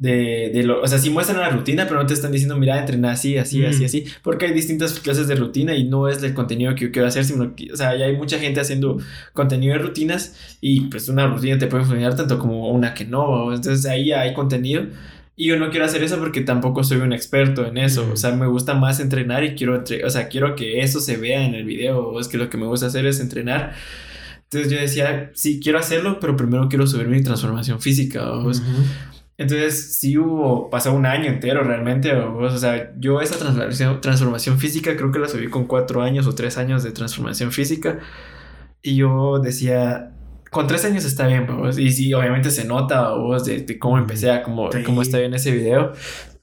de, de lo, o sea, sí muestran la rutina, pero no te están diciendo, mira, entrena así, así, así, mm. así, porque hay distintas clases de rutina y no es el contenido que yo quiero hacer, sino que, o sea, ya hay mucha gente haciendo contenido de rutinas y pues una rutina te puede funcionar tanto como una que no, entonces ahí hay contenido. Y yo no quiero hacer eso porque tampoco soy un experto en eso. O sea, me gusta más entrenar y quiero, o sea, quiero que eso se vea en el video. Es que lo que me gusta hacer es entrenar. Entonces yo decía, sí, quiero hacerlo, pero primero quiero subir mi transformación física. Uh entonces, sí hubo, pasó un año entero realmente, o, sea, yo esa transformación, transformación física creo que la subí con cuatro años o tres años de transformación física. Y yo decía, con tres años está bien, y sí, obviamente se nota, vos, de, de, cómo empecé a cómo, cómo está bien ese video.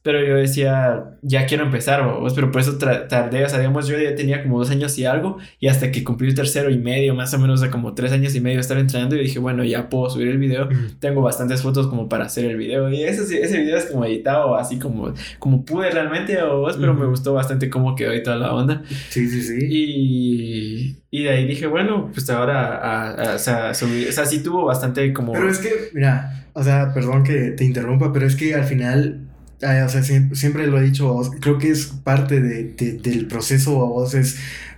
Pero yo decía, ya quiero empezar, vos, pero por eso tardé, o sea, digamos, yo ya tenía como dos años y algo, y hasta que cumplí el tercero y medio, más o menos, de como tres años y medio estar entrenando, y dije, bueno, ya puedo subir el video, tengo bastantes fotos como para hacer el video, y ese, ese video es como editado, así como, como pude realmente, vos, pero me gustó bastante cómo quedó y toda la onda. Sí, sí, sí. Y, y de ahí dije, bueno, pues ahora, o sea, subir, o sea, sí tuvo bastante como... Pero es que, mira, o sea, perdón que te interrumpa, pero es que al final o sea, siempre, lo he dicho, creo que es parte de, del proceso a vos, es,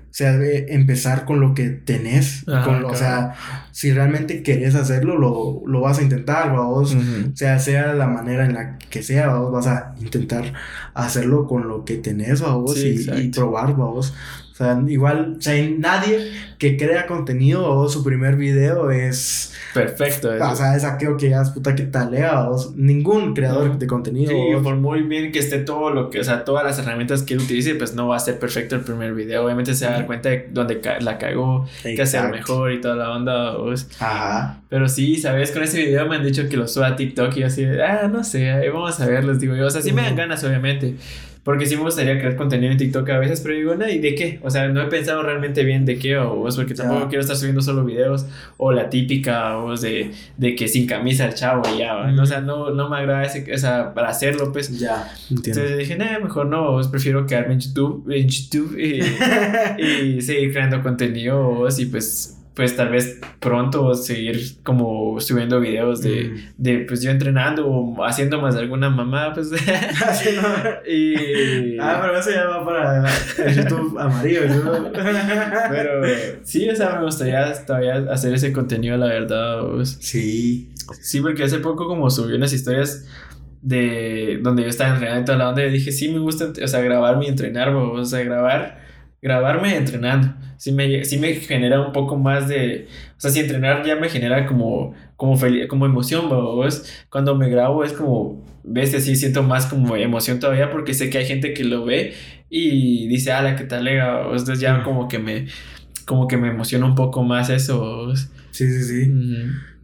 o sea, empezar con lo que tenés, o sea, si realmente querés hacerlo, lo, lo vas a intentar, vos, o sea, sea la manera en la que sea, vos vas a intentar hacerlo con lo que tenés, vos, y, y, probar, vos. O sea, igual, o sea, nadie que crea contenido o su primer video es... Perfecto. O sea, es aquello que ya es puta que talea. O ningún creador de contenido. Sí, por muy bien que esté todo lo que, o sea, todas las herramientas que él utilice, pues no va a ser perfecto el primer video. Obviamente se va a dar cuenta de dónde la cagó, qué hacer mejor y toda la onda. Ajá. Pero sí, ¿sabes? Con ese video me han dicho que lo suba a TikTok y así, ah, no sé, vamos a ver, les digo yo. O sea, sí me dan ganas, obviamente. Porque sí me gustaría crear contenido en TikTok a veces, pero digo, ¿y de qué? O sea, no he pensado realmente bien de qué, o es porque tampoco quiero estar subiendo solo videos, o la típica, o de, de que sin camisa el chavo y ya, O sea, no, no me agrada ese, o sea, para hacerlo, pues. Ya, entiendo. Entonces dije, no, mejor no, pues prefiero quedarme en YouTube, en YouTube y, y seguir creando contenido, y pues pues tal vez pronto seguir como subiendo videos de, mm. de pues yo entrenando o haciendo más alguna mamá, pues. y... Ah, pero eso ya va para el YouTube amarillo, pero sí, o sea, me gustaría todavía hacer ese contenido, la verdad. Sí. Sí, porque hace poco como subí unas historias de donde yo estaba entrenando y toda la onda, yo dije, sí me gusta, o sea, grabarme y entrenar, o sea, grabar, grabarme entrenando. Sí me, sí me genera un poco más de, o sea, si entrenar ya me genera como, como, como emoción, ¿vos? Cuando me grabo es como, ves, así siento más como emoción todavía porque sé que hay gente que lo ve y dice, ala, ¿qué tal, lega? Entonces ya como que me, como que me emociona un poco más eso. Sí, sí, sí.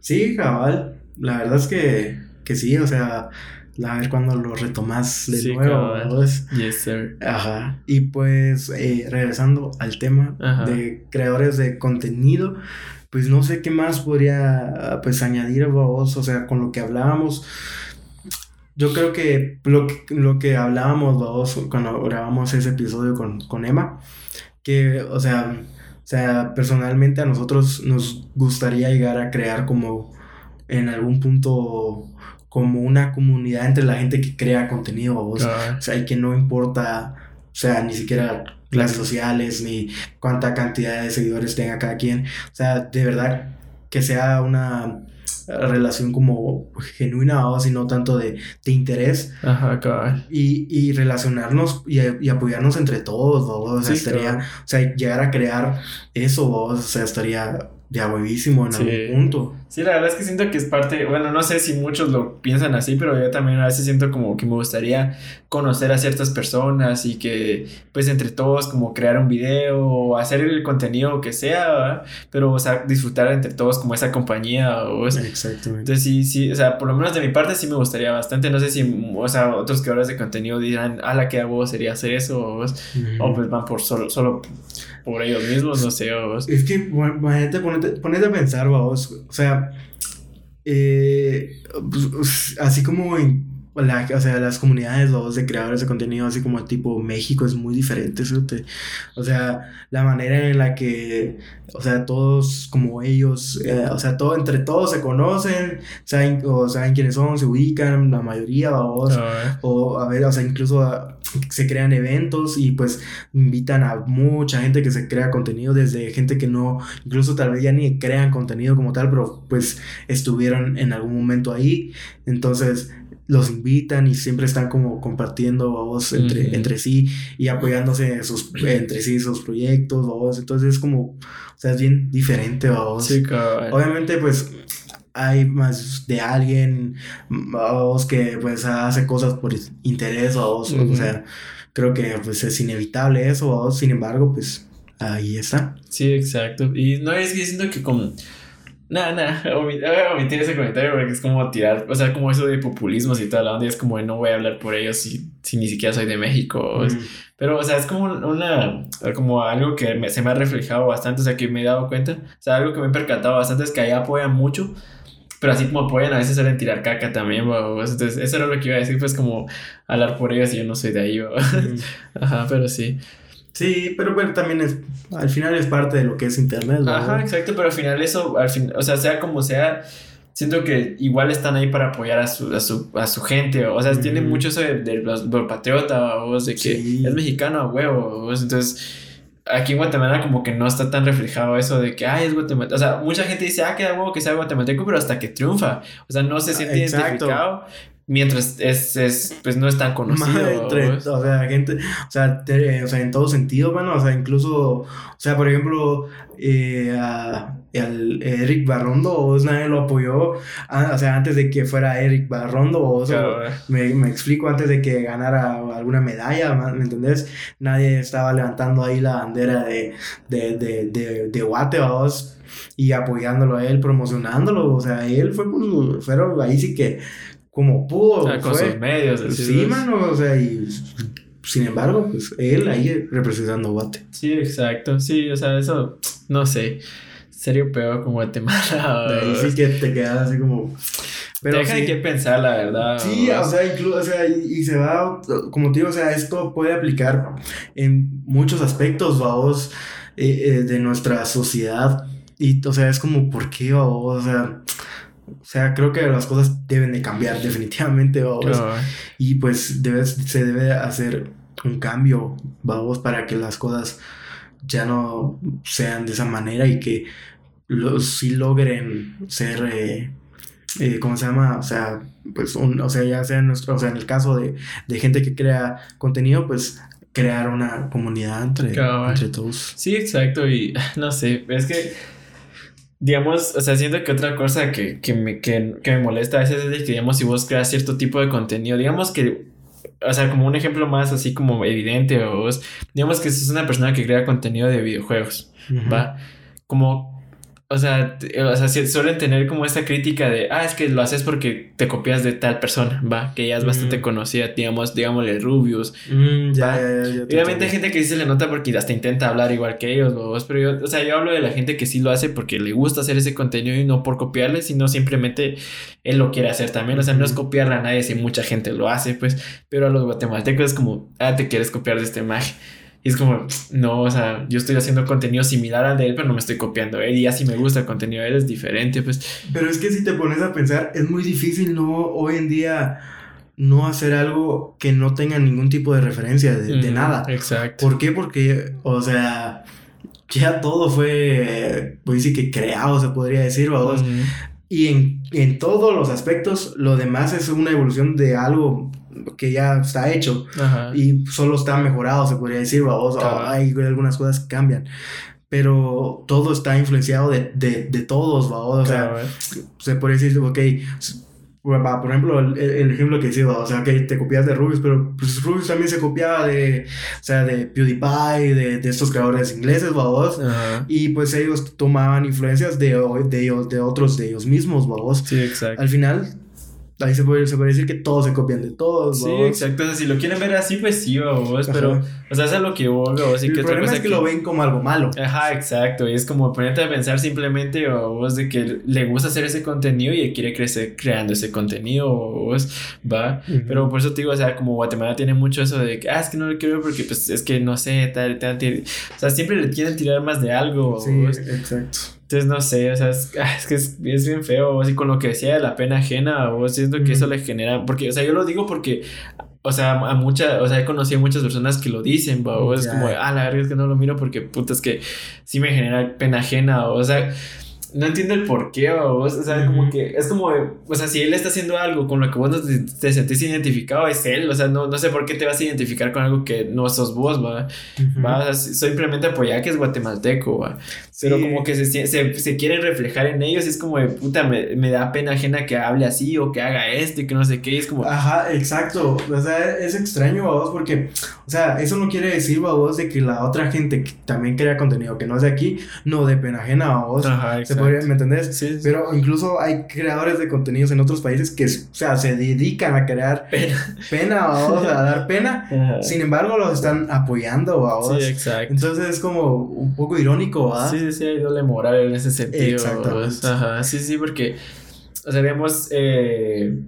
Sí, cabal. La verdad es que, que sí, o sea, a ver cuando lo retomas de nuevo. Yes, sir. Ajá. Y pues, eh, regresando al tema de creadores de contenido, pues no sé qué más podría pues añadir vos, o sea, con lo que hablábamos. Yo creo que lo que, lo que hablábamos vos cuando grabamos ese episodio con, con Emma, que, o sea, o sea, personalmente a nosotros nos gustaría llegar a crear como en algún punto como una comunidad entre la gente que crea contenido, o sea, y que no importa, o sea, ni siquiera clases sociales, ni cuánta cantidad de seguidores tenga cada quien, o sea, de verdad que sea una relación como genuina o no tanto de, de interés. Ajá, y, y relacionarnos y, y, apoyarnos entre todos o sea, estaría, o sea llegar a crear eso o sea estaría de huevísimo en algún punto. Sí, la verdad es que siento que es parte, bueno, no sé si muchos lo piensan así, pero yo también a veces siento como que me gustaría conocer a ciertas personas y que pues entre todos como crear un video o hacer el contenido que sea, pero o sea, disfrutar entre todos como esa compañía o Exactamente. Entonces sí, sí, o sea, por lo menos de mi parte sí me gustaría bastante, no sé si, o sea, otros creadores de contenido dirán, a la que hago sería hacer eso o, o pues van por solo, solo por ellos mismos, no sé, vos. Es que, bueno, ponete, a pensar, vos, o sea, eh, pues, así como en la, o sea, las comunidades de creadores de contenido, así como el tipo México, es muy diferente. O sea, la manera en la que, o sea, todos como ellos, eh, o sea, todo, entre todos se conocen, saben, o saben quiénes son, se ubican, la mayoría, o, ah. o a ver, o sea, incluso se crean eventos y pues invitan a mucha gente que se crea contenido, desde gente que no, incluso tal vez ya ni crean contenido como tal, pero pues estuvieron en algún momento ahí. Entonces, los invitan y siempre están como compartiendo vos entre, entre sí y apoyándose sus, entre sí sus proyectos vos entonces es como o sea es bien diferente vos sí, obviamente pues hay más de alguien vos que pues hace cosas por interés vos o sea creo que pues es inevitable eso vos sin embargo pues ahí está. Sí exacto. Y no es que siento que como Nada, nada, a omitir ese comentario porque es como tirar, o sea, como eso de populismos y tal, la onda es como no voy a hablar por ellos si, si ni siquiera soy de México. Pero, o sea, es como una, como algo que se me ha reflejado bastante, o sea, que me he dado cuenta, o sea, algo que me he percatado bastante es que allá apoyan mucho, pero así como apoyan, a veces suelen tirar caca también, Entonces, eso era lo que iba a decir, pues como hablar por ellos y yo no soy de ahí, Ajá, pero sí. Sí, pero bueno, también es, al final es parte de lo que es internet. ¿no? Ajá, exacto, pero al final eso, al fin, o sea, sea como sea, siento que igual están ahí para apoyar a su, a su, a su gente, o sea, tienen mucho eso de, los, patriotas, de que es mexicano a huevo, entonces aquí en Guatemala como que no está tan reflejado eso de que, ay, es guatemalteco. O sea, mucha gente dice, ah, qué huevo que sea guatemalteco, pero hasta que triunfa. O sea, no se siente identificado mientras es, es, pues no es tan conocido. o sea, gente, o sea, o sea, en todo sentido, bueno, o sea, incluso, o sea, por ejemplo, eh, el Eric Barrondo, o nadie lo apoyó, o sea, antes de que fuera Eric Barrondo, o sea, me, me, explico, antes de que ganara alguna medalla, ¿me entendés? Nadie estaba levantando ahí la bandera de, de, de, de, de Guate, y apoyándolo a él, promocionándolo, o sea, él fue, fueron ahí sí que como pudo. O sea, con sus medios. Sí, mano, o sea, y sin embargo, pues él ahí representando Guate. Sí, exacto, sí, o sea, eso, no sé, serio peor con Guatemala. ahí sí que te quedas así como... Pero Deja sí, que pensar, la verdad. Sí, o sea, incluso, o sea, y, se va, como te digo, o sea, esto puede aplicar en muchos aspectos, vamos, eh, eh, de nuestra sociedad. Y, o sea, es como, ¿por qué, vamos? O sea, o sea, creo que las cosas deben de cambiar definitivamente, vamos. Y pues debe, se debe hacer un cambio, vamos, para que las cosas ya no sean de esa manera y que los, sí logren ser, eh, eh, ¿cómo se llama? O sea, pues, un, o sea, ya sea en nuestro, o sea, en el caso de, de gente que crea contenido, pues crear una comunidad entre, entre todos. Sí, exacto, y no sé, es que digamos, o sea, siento que otra cosa que, que, me, que, que me molesta a veces es que, digamos, si vos creas cierto tipo de contenido, digamos que o sea, como un ejemplo más así como evidente, o vos, digamos que es una persona que crea contenido de videojuegos, ¿va? Como o sea, o sea, suelen tener como esta crítica de, ah, es que lo haces porque te copias de tal persona, va, que ya es bastante mm. conocida, digamos, digámosle Rubius. Mm, ya, Obviamente hay gente que sí se le nota porque hasta intenta hablar igual que ellos, pero yo, o sea, yo hablo de la gente que sí lo hace porque le gusta hacer ese contenido y no por copiarle, sino simplemente él lo quiere hacer también. O sea, no es copiarle a nadie si mucha gente lo hace, pues, pero a los guatemaltecos es como, ah, te quieres copiar de esta imagen. Y es como, no, o sea, yo estoy haciendo contenido similar al de él, pero no me estoy copiando él. Y así me gusta el contenido de él, es diferente, pues. Pero es que si te pones a pensar, es muy difícil, ¿no? Hoy en día no hacer algo que no tenga ningún tipo de referencia de, nada. Exacto. ¿Por qué? Porque, o sea, ya todo fue, pues sí que creado, se podría decir, vamos. Y en, en, todos los aspectos, lo demás es una evolución de algo que ya está hecho y solo está mejorado, se podría decir, vamos, hay algunas cosas que cambian. Pero todo está influenciado de, de, de todos, ¿va? o sea, se podría decir, ok, por ejemplo, el, ejemplo que decía, o sea, que te copias de Rubius, pero pues Rubius también se copiaba de, o sea, de PewDiePie, de, de estos creadores ingleses, vamos. Y pues ellos tomaban influencias de, de, ellos, de otros de ellos mismos, vamos. Sí, exacto. Al final, Ahí se puede, se puede decir que todos se copian de todos. Sí, exacto. O sea, si lo quieren ver así, pues sí, vos. Pero, o sea, eso es lo que vos, vos. Y que el problema es que, lo ven como algo malo. Ajá, exacto. Y es como ponerte a pensar simplemente, vos, de que le gusta hacer ese contenido y quiere crecer creando ese contenido, vos, va. Pero por eso te digo, o sea, como Guatemala tiene mucho eso de que, ah, es que no lo quiero porque, pues, es que no sé, tal, tal, tal. O sea, siempre le quieren tirar más de algo. Sí, exacto. Entonces, no sé, o sea, es, ah, que es, bien feo, así con lo que decía de la pena ajena, o siento que eso le genera, porque, o sea, yo lo digo porque, o sea, a muchas, o sea, he conocido muchas personas que lo dicen, o es como, ah, la verdad es que no lo miro porque, puta, es que sí me genera pena ajena, o sea, no entiendo el por qué, o, sea, como que es como, o sea, si él está haciendo algo con lo que vos no te, sentís identificado, es él, o sea, no, no sé por qué te vas a identificar con algo que no sos vos, va, va, o sea, simplemente apoyar que es guatemalteco, va, pero como que se, se, se quieren reflejar en ellos y es como de puta, me, me, da pena ajena que hable así o que haga esto y que no sé qué, es como... Ajá, exacto, o sea, es extraño, a vos, porque, o sea, eso no quiere decir, a vos, de que la otra gente que también crea contenido que no es de aquí, no de pena ajena, a vos, Ajá, exacto. ¿me entendés? Sí, Pero incluso hay creadores de contenidos en otros países que, o sea, se dedican a crear pena, pena vamos, a dar pena. Sin embargo, los están apoyando, vamos. Sí, exacto. Entonces es como un poco irónico, ¿verdad? Sí, sí, sí, hay doble moral en ese sentido. Exactamente. Ajá, sí, sí, porque, o sea, digamos, eh,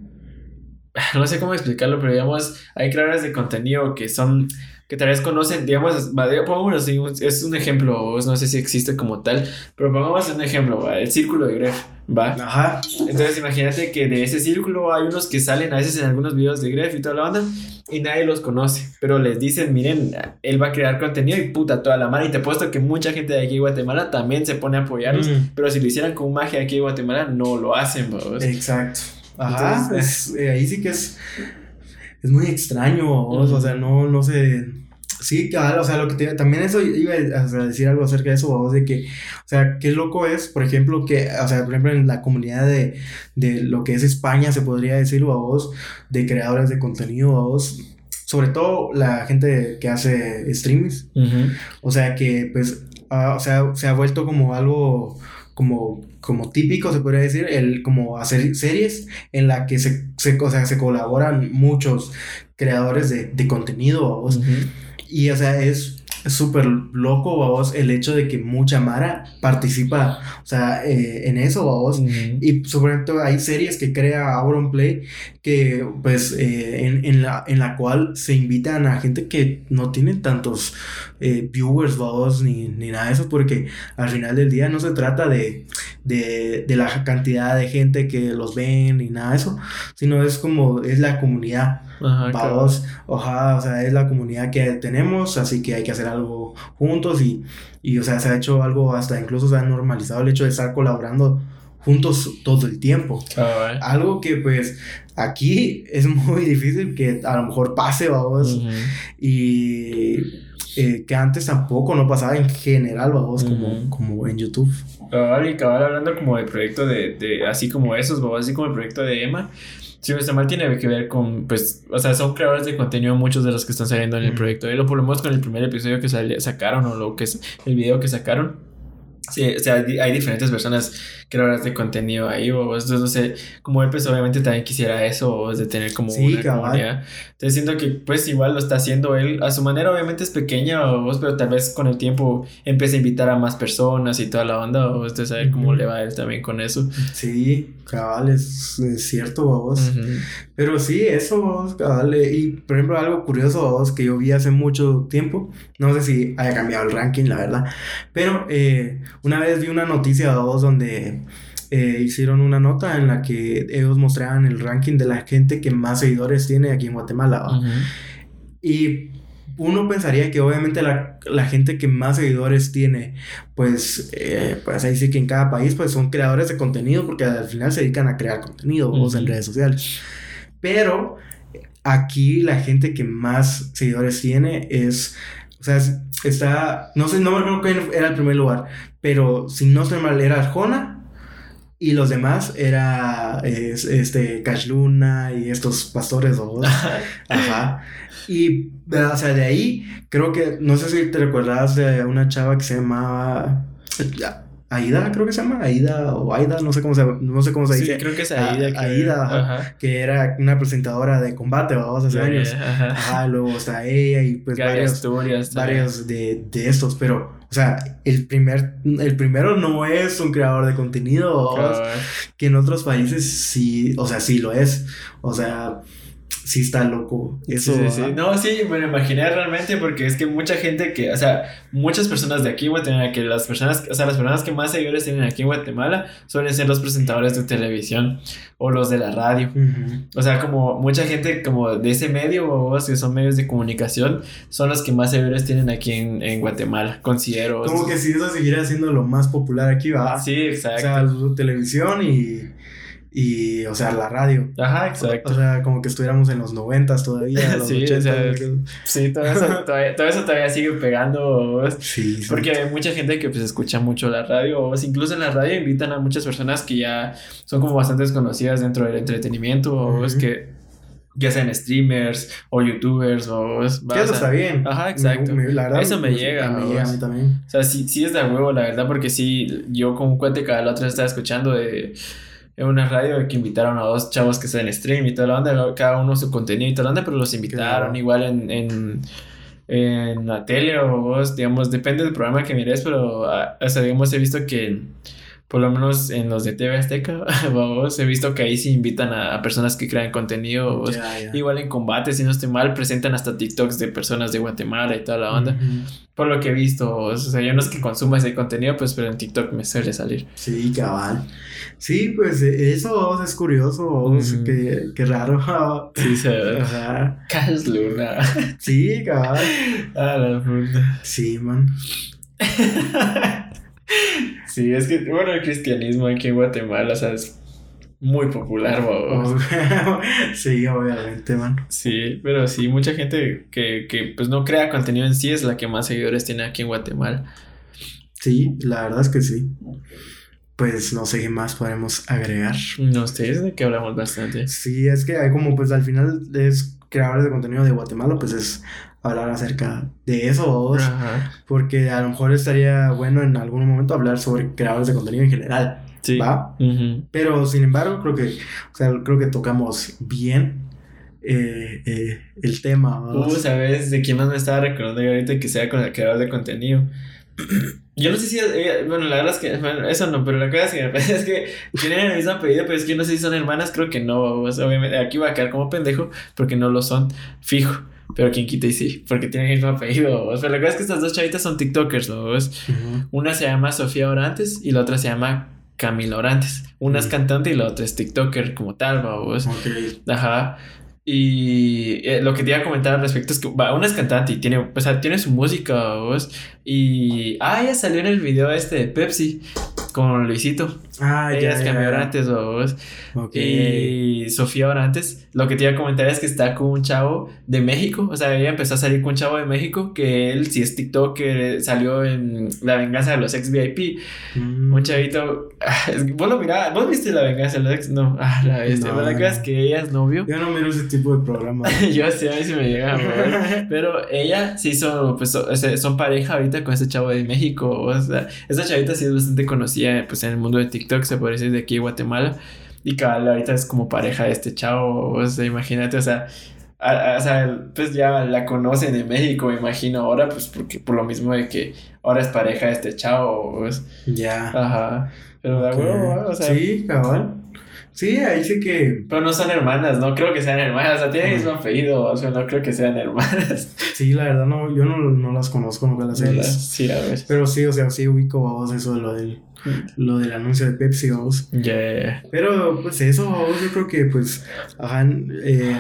no sé cómo explicarlo, pero digamos, hay creadores de contenido que son que tal vez conocen, digamos, pongamos así, es un ejemplo, no sé si existe como tal, pero pongamos un ejemplo, el círculo de Gref, ¿va? Ajá. Entonces imagínate que de ese círculo hay unos que salen a veces en algunos videos de Gref y toda la banda y nadie los conoce, pero les dicen, miren, él va a crear contenido y puta toda la mano y te puesto que mucha gente de aquí de Guatemala también se pone a apoyarlos, mm. pero si lo hicieran con magia aquí en Guatemala no lo hacen, ¿va? Exacto. Ajá, eh, ahí sí que es es muy extraño, o sea, no, no sé. Sí, o sea, lo que también eso iba a decir algo acerca de eso, vos, de que, o sea, qué loco es, por ejemplo, que, o sea, por ejemplo, en la comunidad de, de lo que es España, se podría decir, vos, de creadores de contenido, vos, sobre todo la gente que hace streams, o sea, que, pues, ah, o sea, se ha vuelto como algo como, como típico, se podría decir, el como hacer series en la que se, se, o sea, se colaboran muchos creadores de, de contenido, Y, o sea, es súper loco, vos, el hecho de que mucha Mara participa, o sea, eh, en eso, vos. Y sobre todo hay series que crea Auronplay que, pues, eh, en, en, la, en la cual se invitan a gente que no tiene tantos eh, viewers, vos, ni, ni nada de eso, porque al final del día no se trata de, de, de la cantidad de gente que los ven ni nada de eso, sino es como, es la comunidad. Ajá, ojalá, o sea, es la comunidad que tenemos, así que hay que hacer algo juntos y, y, o sea, se ha hecho algo hasta incluso se ha normalizado el hecho de estar colaborando juntos todo el tiempo. Algo que pues aquí es muy difícil que a lo mejor pase, vamos. Y eh, que antes tampoco no pasaba en general, vamos, como, como en YouTube. Y cabal hablando como del proyecto de, de así como esos, vamos, así como el proyecto de Emma. Si no está mal, tiene que ver con, pues, o sea, son creadores de contenido muchos de los que están saliendo en el proyecto. Y lo por lo menos con el primer episodio que sacaron o lo que es el video que sacaron Sí, o sea, hay diferentes personas creadoras de contenido ahí, o entonces no sé, como él pues obviamente también quisiera eso, o de tener como una comunidad. Entonces siento que pues igual lo está haciendo él a su manera, obviamente es pequeña, o vos, pero tal vez con el tiempo empieza a invitar a más personas y toda la onda, o entonces a ver cómo le va a él también con eso. Sí, cabal, es, cierto, vos. Pero sí, eso, vos, cabal, eh, y por ejemplo algo curioso, vos, que yo vi hace mucho tiempo, no sé si haya cambiado el ranking, la verdad, pero eh, una vez vi una noticia, vos, donde eh, hicieron una nota en la que ellos mostraban el ranking de la gente que más seguidores tiene aquí en Guatemala. Y uno pensaría que obviamente la, la, gente que más seguidores tiene, pues, eh, pues ahí sí que en cada país, pues son creadores de contenido, porque al final se dedican a crear contenido o en redes sociales. Pero aquí la gente que más seguidores tiene es, o sea, está, no sé, no me acuerdo quién era el primer lugar, pero si no estoy mal, era Arjona y los demás era este Cash Luna y estos pastores dos. Ajá. Y, o sea, de ahí creo que, no sé si te recuerdas de una chava que se llamaba Aida, creo que se llama, Aida o Aida, no sé cómo se, no sé cómo se dice. Sí, creo que es Aida. que, Aida, que era una presentadora de combate, vamos, hace años. Ajá. luego está ella y pues varios, varios de, de estos, pero o sea, el, primer, el primero no es un creador de contenido, que en otros países sí, o sea, sí lo es. O sea, sí está loco. Eso, sí, sí, No, sí, me lo imaginé realmente porque es que mucha gente que, o sea, muchas personas de aquí en Guatemala, que las personas, o sea, las personas que más seguidores tienen aquí en Guatemala suelen ser los presentadores de televisión o los de la radio. O sea, como mucha gente como de ese medio o que son medios de comunicación son los que más seguidores tienen aquí en, en Guatemala, considero. Como que si eso seguiría siendo lo más popular aquí, va. Sí, exacto. O sea, televisión y y, o sea, la radio. Ajá, exacto. O, sea, como que estuviéramos en los noventas todavía, los sí, sí, todo eso, todavía, todo eso todavía sigue pegando. Sí, Porque hay mucha gente que pues escucha mucho la radio, incluso en la radio invitan a muchas personas que ya son como bastante desconocidas dentro del entretenimiento, o es que ya sean streamers o youtubers o es, que eso está bien. Ajá exacto. la verdad, eso me llega me llega a mí también. O sea sí, sí es de huevo la verdad porque sí yo como un cuate cada la otra estaba escuchando de en una radio que invitaron a dos chavos que están en stream y toda la onda, cada uno su contenido y toda la onda, pero los invitaron igual en, en, en, la tele o vos, digamos, depende del programa que mires, pero, ah, o sea, digamos, he visto que por lo menos en los de TV Azteca, he visto que ahí sí invitan a, personas que crean contenido, igual en combate, si no estoy mal, presentan hasta TikToks de personas de Guatemala y toda la onda. Por lo que he visto, o sea, yo no es que consuma ese contenido, pues, pero en TikTok me suele salir. Sí, cabal. Sí, pues e, eso es curioso, qué, qué, raro. Sí, se ve. Ajá. Luna. Sí, cabal. Ah, la puta. Sí, man. Sí, es que, bueno, el cristianismo aquí en Guatemala, o sea, es muy popular, sí, obviamente, man. Sí, pero sí, mucha gente que, que pues no crea contenido en sí es la que más seguidores tiene aquí en Guatemala. Sí, la verdad es que sí. Pues no sé qué más podemos agregar. No sé, es de que hablamos bastante. Sí, es que hay como pues al final es creadores de contenido de Guatemala, pues es hablar acerca de eso, porque a lo mejor estaría bueno en algún momento hablar sobre creadores de contenido en general. Sí. ¿Va? Pero sin embargo, creo que, o sea, creo que tocamos bien eh, eh, el tema. Uh, ¿sabes de quién más me estaba recordando ahorita que sea con el creador de contenido? Yo no sé si. Eh, bueno, la verdad es que. eso no, pero la cosa es que es que tienen el mismo apellido, pero es que no sé si son hermanas, creo que no. obviamente, aquí va a quedar como pendejo, porque no lo son. Fijo. Pero quien quita y sí, porque tienen el mismo apellido. Pero la cosa es que estas dos chavitas son TikTokers, ¿no? Una se llama Sofía Orantes y la otra se llama Camila Orantes. Una es cantante y la otra es TikToker como tal, ¿no? Ajá. Y eh, lo que te iba a comentar al respecto es que una es cantante y tiene, o sea, tiene su música, ¿vos? Y. Ah, ella salió en el video este de Pepsi con Luisito. Ah, Ellas ya, cambiaron antes, vos. Y Sofía Orantes, lo que te iba a comentar es que está con un chavo de México. O sea, ella empezó a salir con un chavo de México que él, si es TikToker, salió en La venganza de los ex VIP. Mm. Un chavito. Ah, vos lo mirabas, vos viste La venganza de los ex. No, ah, la bestia. No, la es que ella es novio. Yo no miro ese tipo de programas. Yo sí, a mí sí me llega a Pero ella sí son, pues, son pareja ahorita con este chavo de México. O sea, esta chavita sí es bastante conocida pues, en el mundo de TikTok, se puede decir, de aquí Guatemala. Y cabal, ahorita es como pareja de este chavo. O sea, imagínate, o sea, o sea, pues ya la conocen en México, me imagino ahora, pues porque por lo mismo de que ahora es pareja de este chavo, pues. Ya. Ajá. Pero da huevo, o sea. Sí, cabal. Sí, ahí sí que. Pero no son hermanas, no creo que sean hermanas. O sea, tienen el mismo apellido, o sea, no creo que sean hermanas. Sí, la verdad, no, yo no, no las conozco, no las he visto. Sí, a ver. Pero sí, o sea, sí ubico, vamos, eso de lo del. Lo del anuncio de Pepsi, vamos. Yeah. Pero, pues eso, vamos, yo creo que, pues, ajá, eh,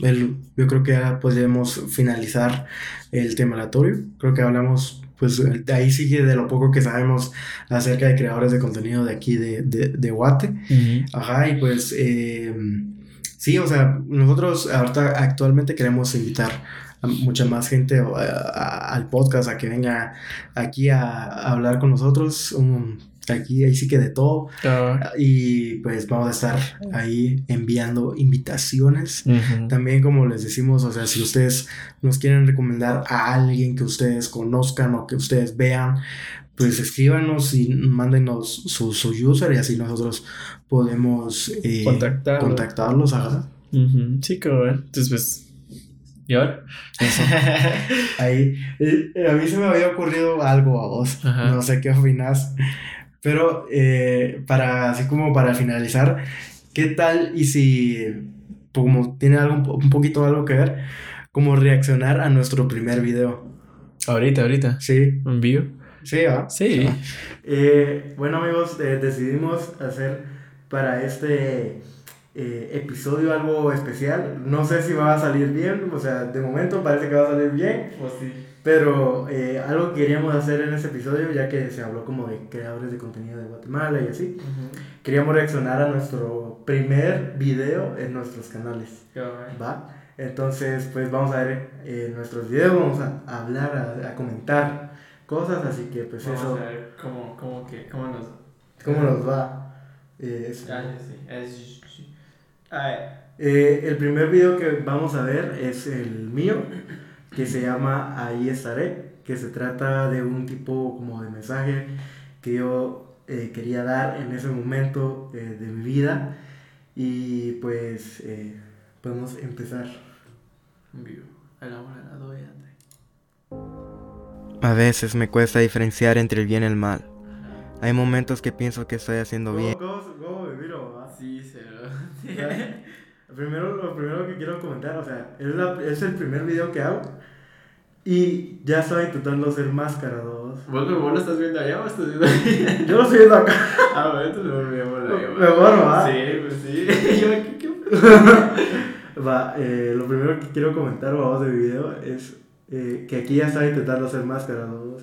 el, yo creo que ya podemos finalizar el tema aleatorio. Creo que hablamos pues ahí sigue de lo poco que sabemos acerca de creadores de contenido de aquí de, de, de Guate. Ajá, y pues eh, sí, o sea, nosotros ahorita actualmente queremos invitar a mucha más gente al podcast a que venga aquí a, hablar con nosotros. Un, aquí ahí sí que de todo. Y pues vamos a estar ahí enviando invitaciones. También como les decimos, o sea, si ustedes nos quieren recomendar a alguien que ustedes conozcan o que ustedes vean, pues escríbanos y mándenos su, su user y así nosotros podemos eh, contactarlos. Sí, cabrón. Entonces, pues... ¿Y ahora? Ahí. Eh, a mí se me había ocurrido algo a vos. No sé qué opinas. Pero eh, para, así como para finalizar, ¿qué tal y si, como tiene algo, un poquito algo que ver, como reaccionar a nuestro primer video? Ahorita, ahorita. Sí. ¿En vivo? Sí, ¿ah? Sí. Eh, bueno, amigos, eh, decidimos hacer para este episodio algo especial. No sé si va a salir bien, o sea, de momento parece que va a salir bien. Pues sí. Pero eh, algo que queríamos hacer en ese episodio, ya que se habló como de creadores de contenido de Guatemala y así, queríamos reaccionar a nuestro primer video en nuestros canales. ¿Va? Entonces, pues vamos a ver eh, nuestros videos, vamos a, hablar, a, comentar cosas, así que pues vamos eso... a ver cómo, cómo, que, cómo nos... ¿Cómo nos va? Eh, ah, sí. Eh, el primer video que vamos a ver es el mío que se llama Ahí estaré, que se trata de un tipo como de mensaje que yo eh, quería dar en ese momento eh, de mi vida y pues eh, podemos empezar. A veces me cuesta diferenciar entre el bien y el mal. Hay momentos que pienso que estoy haciendo bien. Primero, lo primero que quiero comentar, o sea, es, la, es el primer video que hago y ya estaba intentando hacer máscara 2. ¿Vos, ¿Vos, lo estás viendo allá o estás viendo ahí? Yo lo estoy viendo acá. Ah, bueno, entonces me volvemos la Mejor, ¿va? Sí, pues sí. Yo aquí, ¿qué Va, eh, lo primero que quiero comentar, vamos, de video es eh, que aquí ya estaba intentando hacer máscara 2.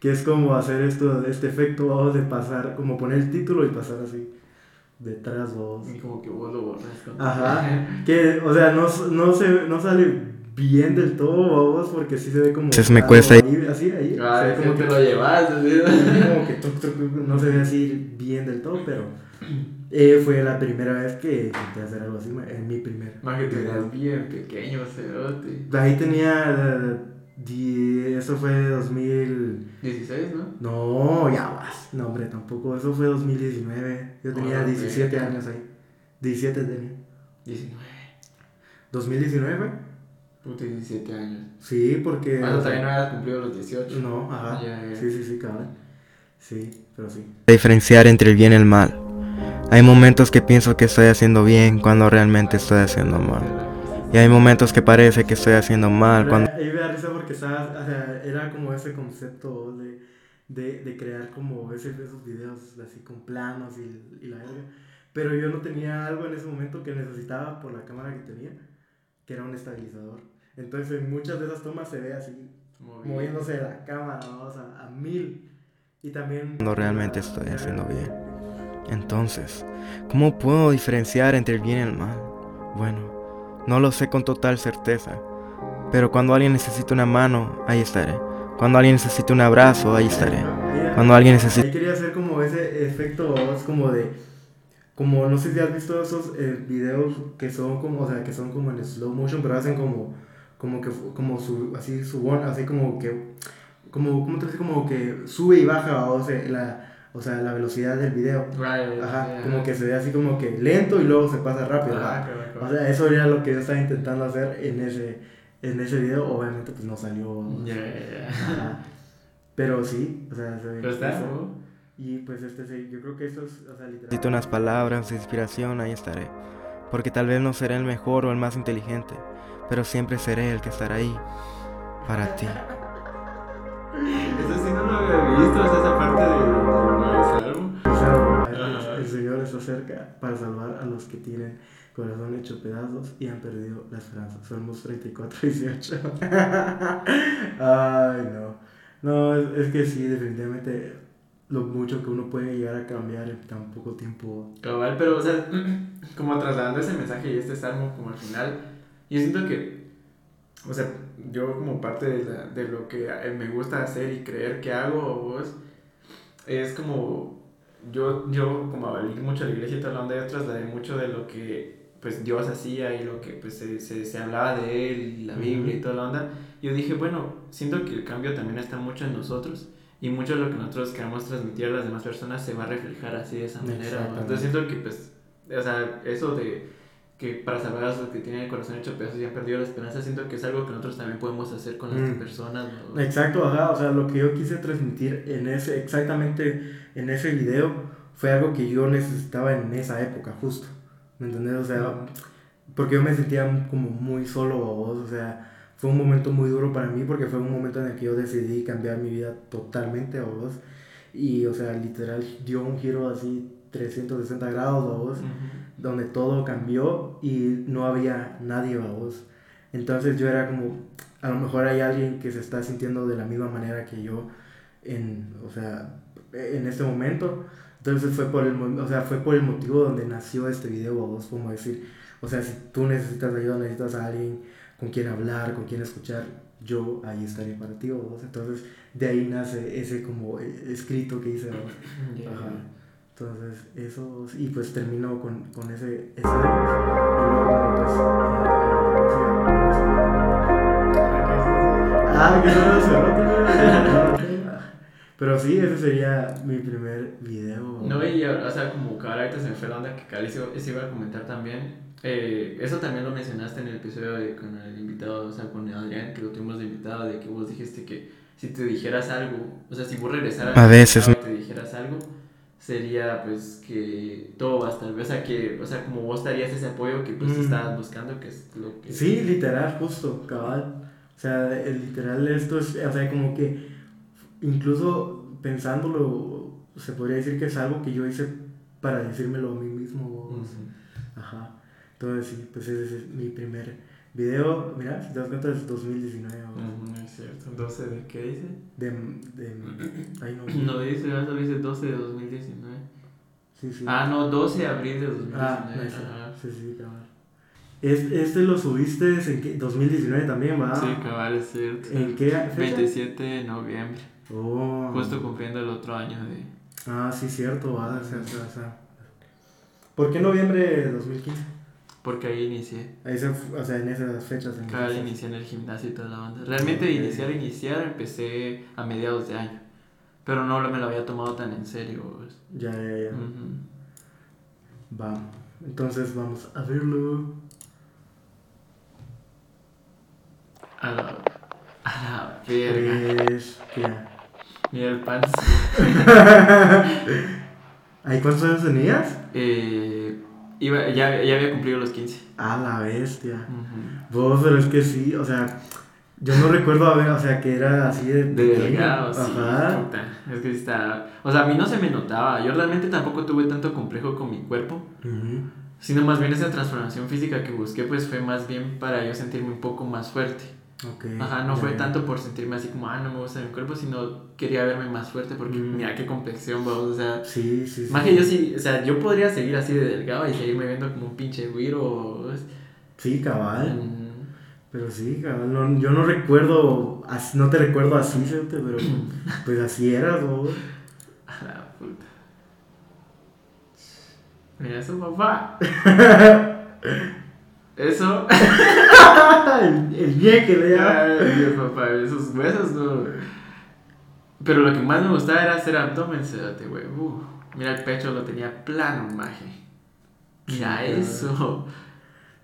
Que es como hacer esto, este efecto, vamos, de pasar, como poner el título y pasar así detrás vos. Y como que vos lo borras. Ajá. Que, o sea, no, no, se, no sale bien del todo, vos, porque sí se ve como. Se me cuesta. Ahí, así, ahí. Ah, se ve como que lo llevas, así. Como que no se ve así bien del todo, pero. Eh, fue la primera vez que intenté hacer algo así, en mi primer. Más que tenías bien pequeño, cerote. Ahí tenía. Eso fue 2016, ¿no? No, ya vas. No, hombre, tampoco. Eso fue 2019. Yo tenía 17 años ahí. 17 tenía. 19. ¿2019 Puta, 17 años. Sí, porque. Bueno, todavía no habías cumplido los 18. No, ajá. Sí, sí, sí, cabrón. Sí, pero sí. Diferenciar entre el bien y el mal. Hay momentos que pienso que estoy haciendo bien cuando realmente estoy haciendo mal. Y hay momentos que parece que estoy haciendo mal cuando... Ahí me da risa porque o sea, era como ese concepto de, de, de crear como ese, esos videos así con planos y, y la verga. Pero yo no tenía algo en ese momento que necesitaba por la cámara que tenía, que era un estabilizador. Entonces en muchas de esas tomas se ve así, moviéndose la cámara, vamos a, a mil. Y también... No realmente estoy haciendo bien. Entonces, ¿cómo puedo diferenciar entre el bien y el mal? Bueno, no lo sé con total certeza, pero cuando alguien necesita una mano, ahí estaré. Cuando alguien necesita un abrazo, ahí estaré. Cuando alguien necesita... Ahí quería hacer como ese efecto, es como de... Como, no sé si has visto esos eh, videos que son como, o sea, que son como en slow motion, pero hacen como, como que, como su, así, su, así como que, como, ¿cómo te dice? Como que sube y baja, o sea, la, o sea, la velocidad del video. Ajá, como que se ve así como que lento y luego se pasa rápido. Ah, o sea, eso era lo que yo estaba intentando hacer en ese, en ese video. Obviamente, pues no salió. Pero sí, o sea, se ve. Y pues este sí, yo creo que eso es, o sea, literal. Necesito unas palabras de inspiración, ahí estaré. Porque tal vez no seré el mejor o el más inteligente, pero siempre seré el que estará ahí para ti. Eso sí no lo había visto, esa parte cerca para salvar a los que tienen corazón hecho pedazos y han perdido la esperanza. Salmos 34, 18. Ay, no. No, es, que sí, definitivamente lo mucho que uno puede llegar a cambiar en tan poco tiempo. Cabal, pero, o sea, como trasladando ese mensaje y este salmo como al final, yo siento que, o sea, yo como parte de, la, de lo que me gusta hacer y creer que hago, vos, es como, yo, yo como valí mucho la iglesia y toda la onda, yo trasladé mucho de lo que pues Dios hacía y lo que pues se, se, se hablaba de él y la Biblia y toda la onda, yo dije, bueno, siento que el cambio también está mucho en nosotros y mucho de lo que nosotros queremos transmitir a las demás personas se va a reflejar así de esa manera. Entonces siento que pues, o sea, eso de que para salvar a los que tienen el corazón hecho pedazos y han perdido la esperanza, siento que es algo que nosotros también podemos hacer con las mm. personas. Exacto, o sea, lo que yo quise transmitir en ese, exactamente en ese video, fue algo que yo necesitaba en esa época, justo. ¿Me entendés? O sea, porque yo me sentía como muy solo a vos, o sea, fue un momento muy duro para mí porque fue un momento en el que yo decidí cambiar mi vida totalmente a vos. Y, o sea, literal dio un giro así 360 grados a vos, donde todo cambió y no había nadie a vos. Entonces yo era como, a lo mejor hay alguien que se está sintiendo de la misma manera que yo en, o sea, en este momento. Entonces fue por el, o sea, fue por el motivo donde nació este video a vos, como decir, o sea, si tú necesitas ayuda, necesitas a alguien con quien hablar, con quien escuchar, yo ahí estaré para ti, vos. Entonces de ahí nace ese como eh, escrito que hice vos. Ajá. Entonces eso, y pues termino con, con ese, ese y luego pues... Ah, que no se pero sí, ese sería mi primer video. No, y o sea, como que ahorita se me fue la onda que Cali se, iba a comentar también. Eh, eso también lo mencionaste en el episodio de, con el invitado, o sea, con Adrián, que lo tuvimos de invitado, de que vos dijiste que si te dijeras algo, o sea, si vos regresaras a veces y te dijeras algo, sería pues que todo va a estar, o sea, que, o sea, como vos darías ese apoyo que pues mm. estabas buscando, que es lo que... Sí, literal, justo, cabal. O sea, literal esto es, o sea, como que incluso pensándolo, se podría decir que es algo que yo hice para decírmelo a mí mismo. Ajá. Entonces, sí, pues ese es mi primer video. Mira, si te das cuenta, es 2019. es cierto. ¿12 de qué dice? De. de ay, no. No dice, solo dice 12 de 2019. Sí, sí. Ah, no, 12 de abril de 2019. Ah, sí, sí, cabal. Este lo subiste en 2019 también, ¿verdad? Sí, cabal, es cierto. ¿En qué fecha? 27 de noviembre. Oh. Justo cumpliendo el otro año de... Ah, sí, cierto, va, o sea, o sea. ¿Por qué noviembre de 2015? Porque ahí inicié. Ahí se, o sea, en esas fechas. En claro, inicié en el gimnasio y toda la banda. Realmente iniciar, iniciar, empecé a mediados de año. Pero no me lo había tomado tan en serio. Pues. Ya, ya, ya. Va. Entonces vamos a verlo. A la, a la verga. Pues, Mira el panza. ¿Ahí cuántos años tenías? Eh, iba, ya, ya había cumplido los 15. Ah, la bestia. Vos, pero es que sí, o sea, yo no recuerdo haber, o sea, que era así de. De delgado, sí. Es que está. O sea, a mí no se me notaba. Yo realmente tampoco tuve tanto complejo con mi cuerpo. Sino más bien esa transformación física que busqué, pues fue más bien para yo sentirme un poco más fuerte. Ajá, no fue tanto por sentirme así como, ah, no me gusta mi cuerpo, sino quería verme más fuerte porque Mm. mira qué complexión, vamos, o sea, Sí, sí, sí. más que yo sí, o sea, yo podría seguir así de delgado y seguirme viendo como un pinche güiro. Sí, cabal. Mm, Pero sí, cabal. no- yo no recuerdo, no te recuerdo así, pero pues así eras, vos. a la puta. Mira eso, papá. Eso. el, el bien que le llama. Ay, Dios, papá, esos huesos no. Pero lo que más me gustaba era hacer abdomen, sedate, güey. Uf, mira, el pecho lo tenía plano, maje. Mira eso.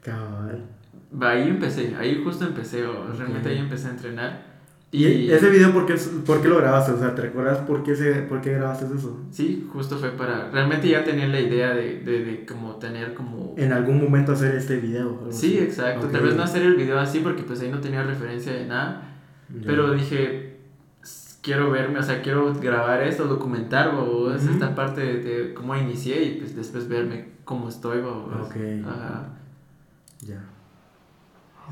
Cabal. Va, Ahí empecé, ahí justo empecé, realmente ahí empecé a entrenar. ¿Y ese video por qué, por qué lo grabaste? O sea, ¿te recuerdas por qué, se, por qué grabaste eso? Sí, justo fue para. Realmente ya tenía la idea de, de, de como tener como. En algún momento hacer este video. Sí, así. exacto. Ok. Tal vez no hacer el video así porque pues ahí no tenía referencia de nada. Ya. Pero dije, "S- quiero verme, o sea, quiero grabar esto, documentar, o es Ujú. esta parte de, de cómo inicié y pues después verme cómo estoy, o Ok. Ajá. Ya. O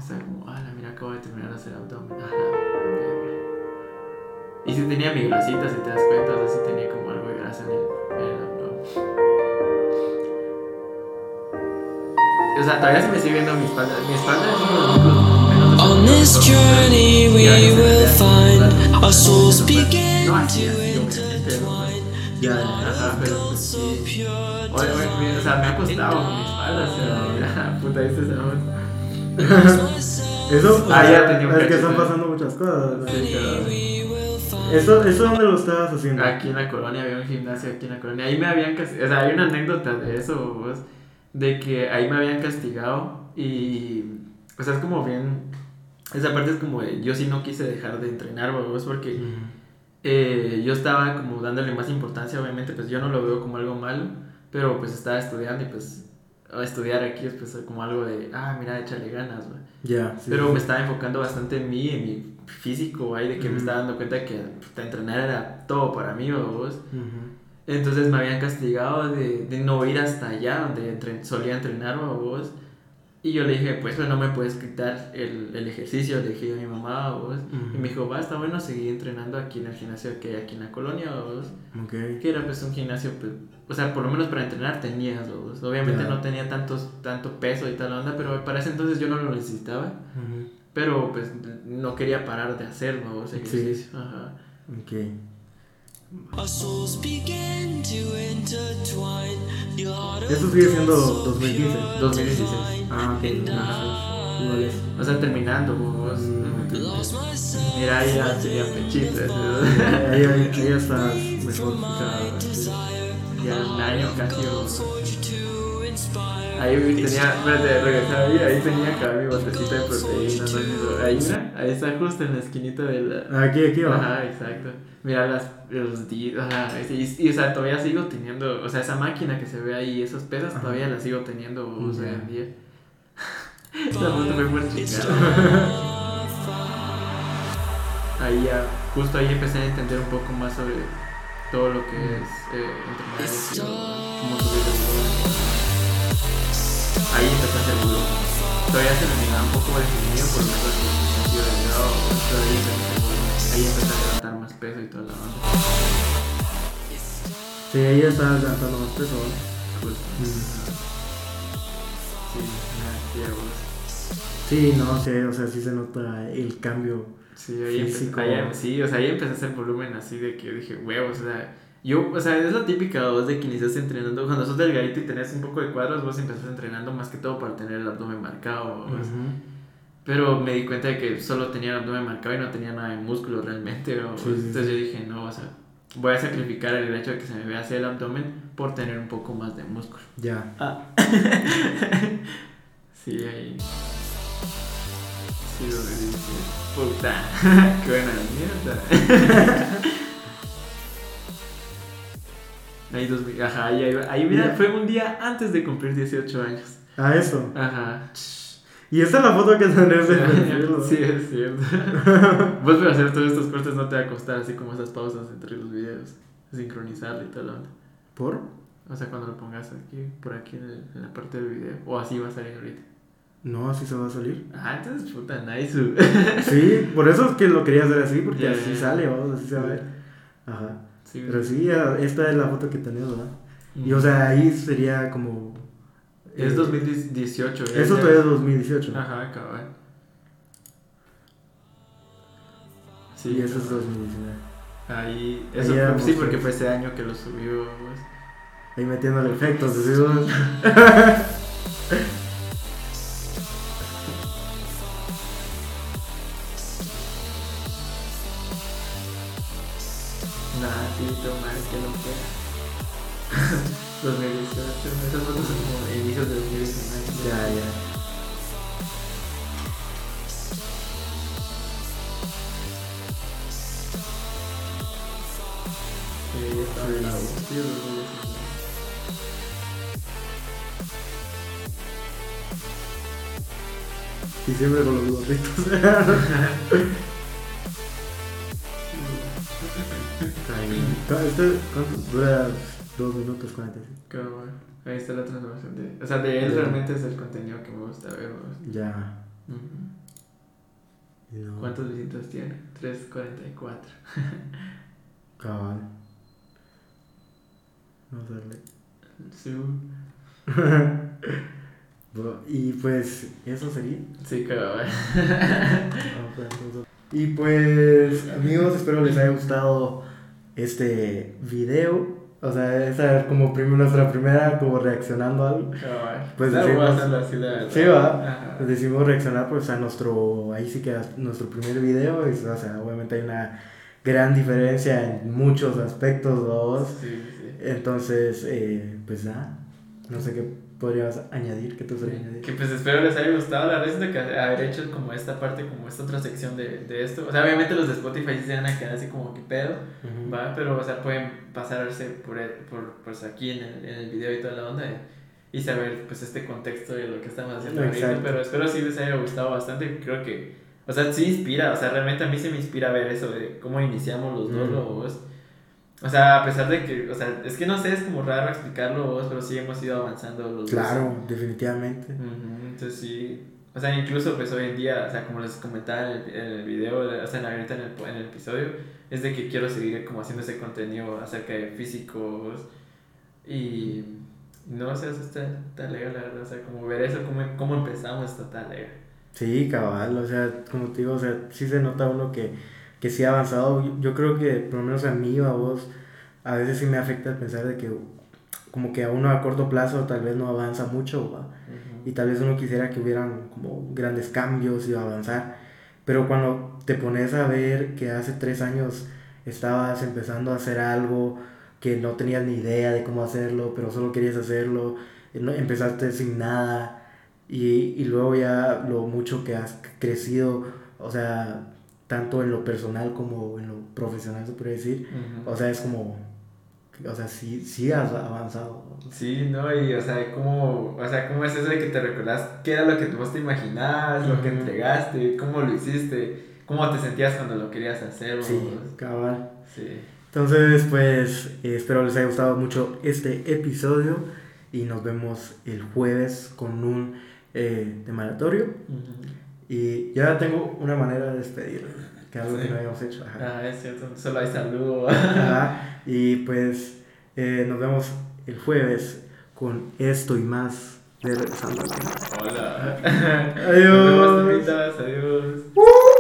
como, ala, mira, acabo de terminar de hacer abdomen. Ajá. verga". Y si tenía mi grasita, si te das cuenta, o sea, sí tenía como algo de grasa en el, en el abdomen. O sea, todavía se me sigue viendo mi espalda. Mi espalda es uno de los On this journey we will find our souls begin to intertwine. Ya. Ajá, pero pues sí. Oye, oye, mira, o sea, me ha costado con mi espalda, o sea, mira, puta, este es el Eso, Ah, o ya sea, tenía un es que están pasando muchas cosas. Sí, ¿Eso, ¿Eso dónde lo estabas haciendo? Aquí en la colonia había un gimnasio aquí en la colonia. Ahí me habían castigado. O sea, hay una anécdota de eso, vos, De que ahí me habían castigado y. O sea, es como bien. Esa parte es como. de- yo sí no quise dejar de entrenar, vos, porque eh, yo estaba como dándole más importancia, obviamente, pues yo no lo veo como algo malo, pero pues estaba estudiando y pues. A Estudiar aquí es pues como algo de, ah, mira, échale ganas, güey. Ya, sí. Pero sí. me estaba enfocando bastante en mí, en mi físico, ahí, de que me estaba dando cuenta que puta, entrenar era todo para mí, vos. Entonces me habían castigado de, de no ir hasta allá donde entre- solía entrenar, vos. Y yo le dije, pues, pues no me puedes quitar el, el ejercicio, le dije a mi mamá, vos. Y me dijo, va, está bueno seguir entrenando aquí en el gimnasio que hay aquí en la colonia, vos. Que era pues un gimnasio, pues, o sea, por lo menos para entrenar tenías, vos. Obviamente no tenía tantos, tanto peso y tal onda, pero para ese entonces yo no lo necesitaba. Pero pues no quería parar de hacerlo, vos, ejercicio. Ajá. Ok. Eso sigue siendo 2015. 2016. Ah, ok. Ajá. Igual es. O sea, terminando, vos. Mm. Mira, ahí ya tenía pechitas. Ahí, ahí, ahí estás mejor. ya un año casi. Ahí tenía, espérate, regresar ahí, ahí tenía acá mi botecita de proteína. ¿no? Ahí, ahí está justo en la esquinita de la. Aquí, aquí va. Ajá, exacto. Mira las, los di- ajá, y, y, o sea, todavía sigo teniendo, o sea, esa máquina que se ve ahí, esas pesas, Ajá. todavía las sigo teniendo o sea, en día. Esa foto fue por chingada. Ahí ya, justo ahí empecé a entender un poco más sobre todo lo que es eh, entrenar y cómo subir el volumen. Ahí empecé a hacer volumen. Todavía se me miraba un poco definido por lo menos en el sentido de grado, pero ahí empecé a hacer. Ahí empecé a levantar peso y toda la onda. Sí, ya estás levantando más peso. ¿no? Justo. Mm. Sí, no sé, o sea, sí se nota el cambio. Sí, ahí empecé, Físico. ahí- sí, o sea, ahí empecé a hacer volumen así de que dije, huevos, o sea, yo, o sea, es la típica voz de que iniciaste entrenando, cuando sos delgadito y tenés un poco de cuadros, vos empezás entrenando más que todo para tener el abdomen marcado, vos. Ujú. Pero me di cuenta de que solo tenía el abdomen marcado y no tenía nada de músculo realmente, vos. Sí, sí, entonces sí. yo dije, no, o sea, voy a sacrificar el hecho de que se me vea así el abdomen por tener un poco más de músculo. Ya. Ah. sí, ahí. Sí, donde dice, puta, qué buena mierda. ahí dos, ajá, ahí, ahí, ahí mira, Mira. fue un día antes de cumplir 18 años. Ah, eso. Ajá. Y esta es la foto que tenés de sí, es cierto. Vos para hacer todos estos cortes no te va a costar así como esas pausas entre los videos. Sincronizarlo y tal. ¿Por? O sea, cuando lo pongas aquí, por aquí en, el- en la parte del video. O así va a salir ahorita. No, así se va a salir. Ah, entonces puta, nice. Sí, por eso es que lo quería hacer así, porque Ya, así ya. sale, vamos, así se va a ver. Ajá. Sí, Pero sí, esta es la foto que tenés, ¿verdad? Y o sea, ahí sería como. Es eh, 2018. ya- Eso ya- todavía es 2018. Ajá, cabal. Sí, y eso es cabal. 2019. Ahí, Ahí eso fue- éramos sí, porque fue ese año que lo subió. pues. Ahí metiéndole efectos, decimos. Nah, sí, toma, es que no fue. 2018, esas fotos son como de 2019. ya, ya. Sí, ya estaba en la U. Sí, 2019. Y siempre con los gorritos. Este, ¿cuánto? Dura 2 minutos 45. Cabal. Ahí está la transformación de. O sea, de él realmente es el contenido que me gusta ver. Ya. Ujú. Y no- ¿Cuántas visitas tiene? 344. Cabal. Vamos a darle. Sí, Y pues, eso sería. sí, cabal. Y pues, amigos, espero les haya gustado este video. O sea, esa es como prim- nuestra primera, como reaccionando a algo. Cabal. Pues decimos- así. Sí, va. Ajá. Decidimos reaccionar pues a nuestro, ahí sí que a nuestro primer video. y, o sea, obviamente hay una gran diferencia en muchos aspectos, dos. Sí, sí. Entonces, eh, pues nada, no sé qué podrías añadir, qué te gustaría añadir. Que pues espero les haya gustado. La verdad es que haber hecho como esta parte, como esta otra sección de, de esto. O sea, obviamente los de Spotify se van a quedar así como que pedo, Ujú. ¿va? Pero, o sea, pueden pasarse por, por pues aquí en el, en el video y toda la onda y, y saber pues este contexto de lo que estamos haciendo ahorita. Pero espero sí les haya gustado bastante. Creo que, o sea, sí inspira. O sea, realmente a mí se me inspira ver eso de cómo iniciamos los dos Mm. lobos. O sea, a pesar de que, o sea, es que no sé, es como raro explicarlo vos, pero sí hemos ido avanzando los dos. Claro, definitivamente. Ujú, Entonces sí, o sea, incluso pues hoy en día, o sea, como les comentaba en el, en el video, o sea, en la- ahorita en el, en el episodio, es de que quiero seguir como haciendo ese contenido acerca de físicos y no sé, eso está, está legal, la verdad, o sea, como ver eso, cómo, cómo empezamos, está tan legal. Sí, cabal, o sea, como te digo, o sea, sí se nota uno que, que sí ha avanzado. Yo, yo creo que, por lo menos a mí o a vos, a veces sí me afecta el pensar de que como que a uno a corto plazo tal vez no avanza mucho, ¿va? y tal vez uno quisiera que hubieran como grandes cambios y avanzar, pero cuando te pones a ver que hace tres años estabas empezando a hacer algo que no tenías ni idea de cómo hacerlo, pero solo querías hacerlo, no- empezaste sin nada y, y luego ya lo mucho que has crecido, o sea, tanto en lo personal como en lo profesional se puede decir, Ujú. o sea, es como, o sea, sí, sí has avanzado. Sí, ¿no? Y, o sea, ¿cómo, o sea, ¿cómo es eso de que te recordás qué era lo que vos te imaginabas, lo que entregaste, cómo lo hiciste, cómo te sentías cuando lo querías hacer? Sí, vos? cabal. Sí. Entonces, pues espero les haya gustado mucho este episodio y nos vemos el jueves con un eh, temaratorio. Ujú. Y ya tengo una manera de despedir, que es algo Sí. que no habíamos hecho. Ajá. Ah, es cierto, solo hay saludo. Ajá. Y pues eh, nos vemos el jueves con esto y más de Regresando al. Hola. Adiós. Nos vemos, adiós.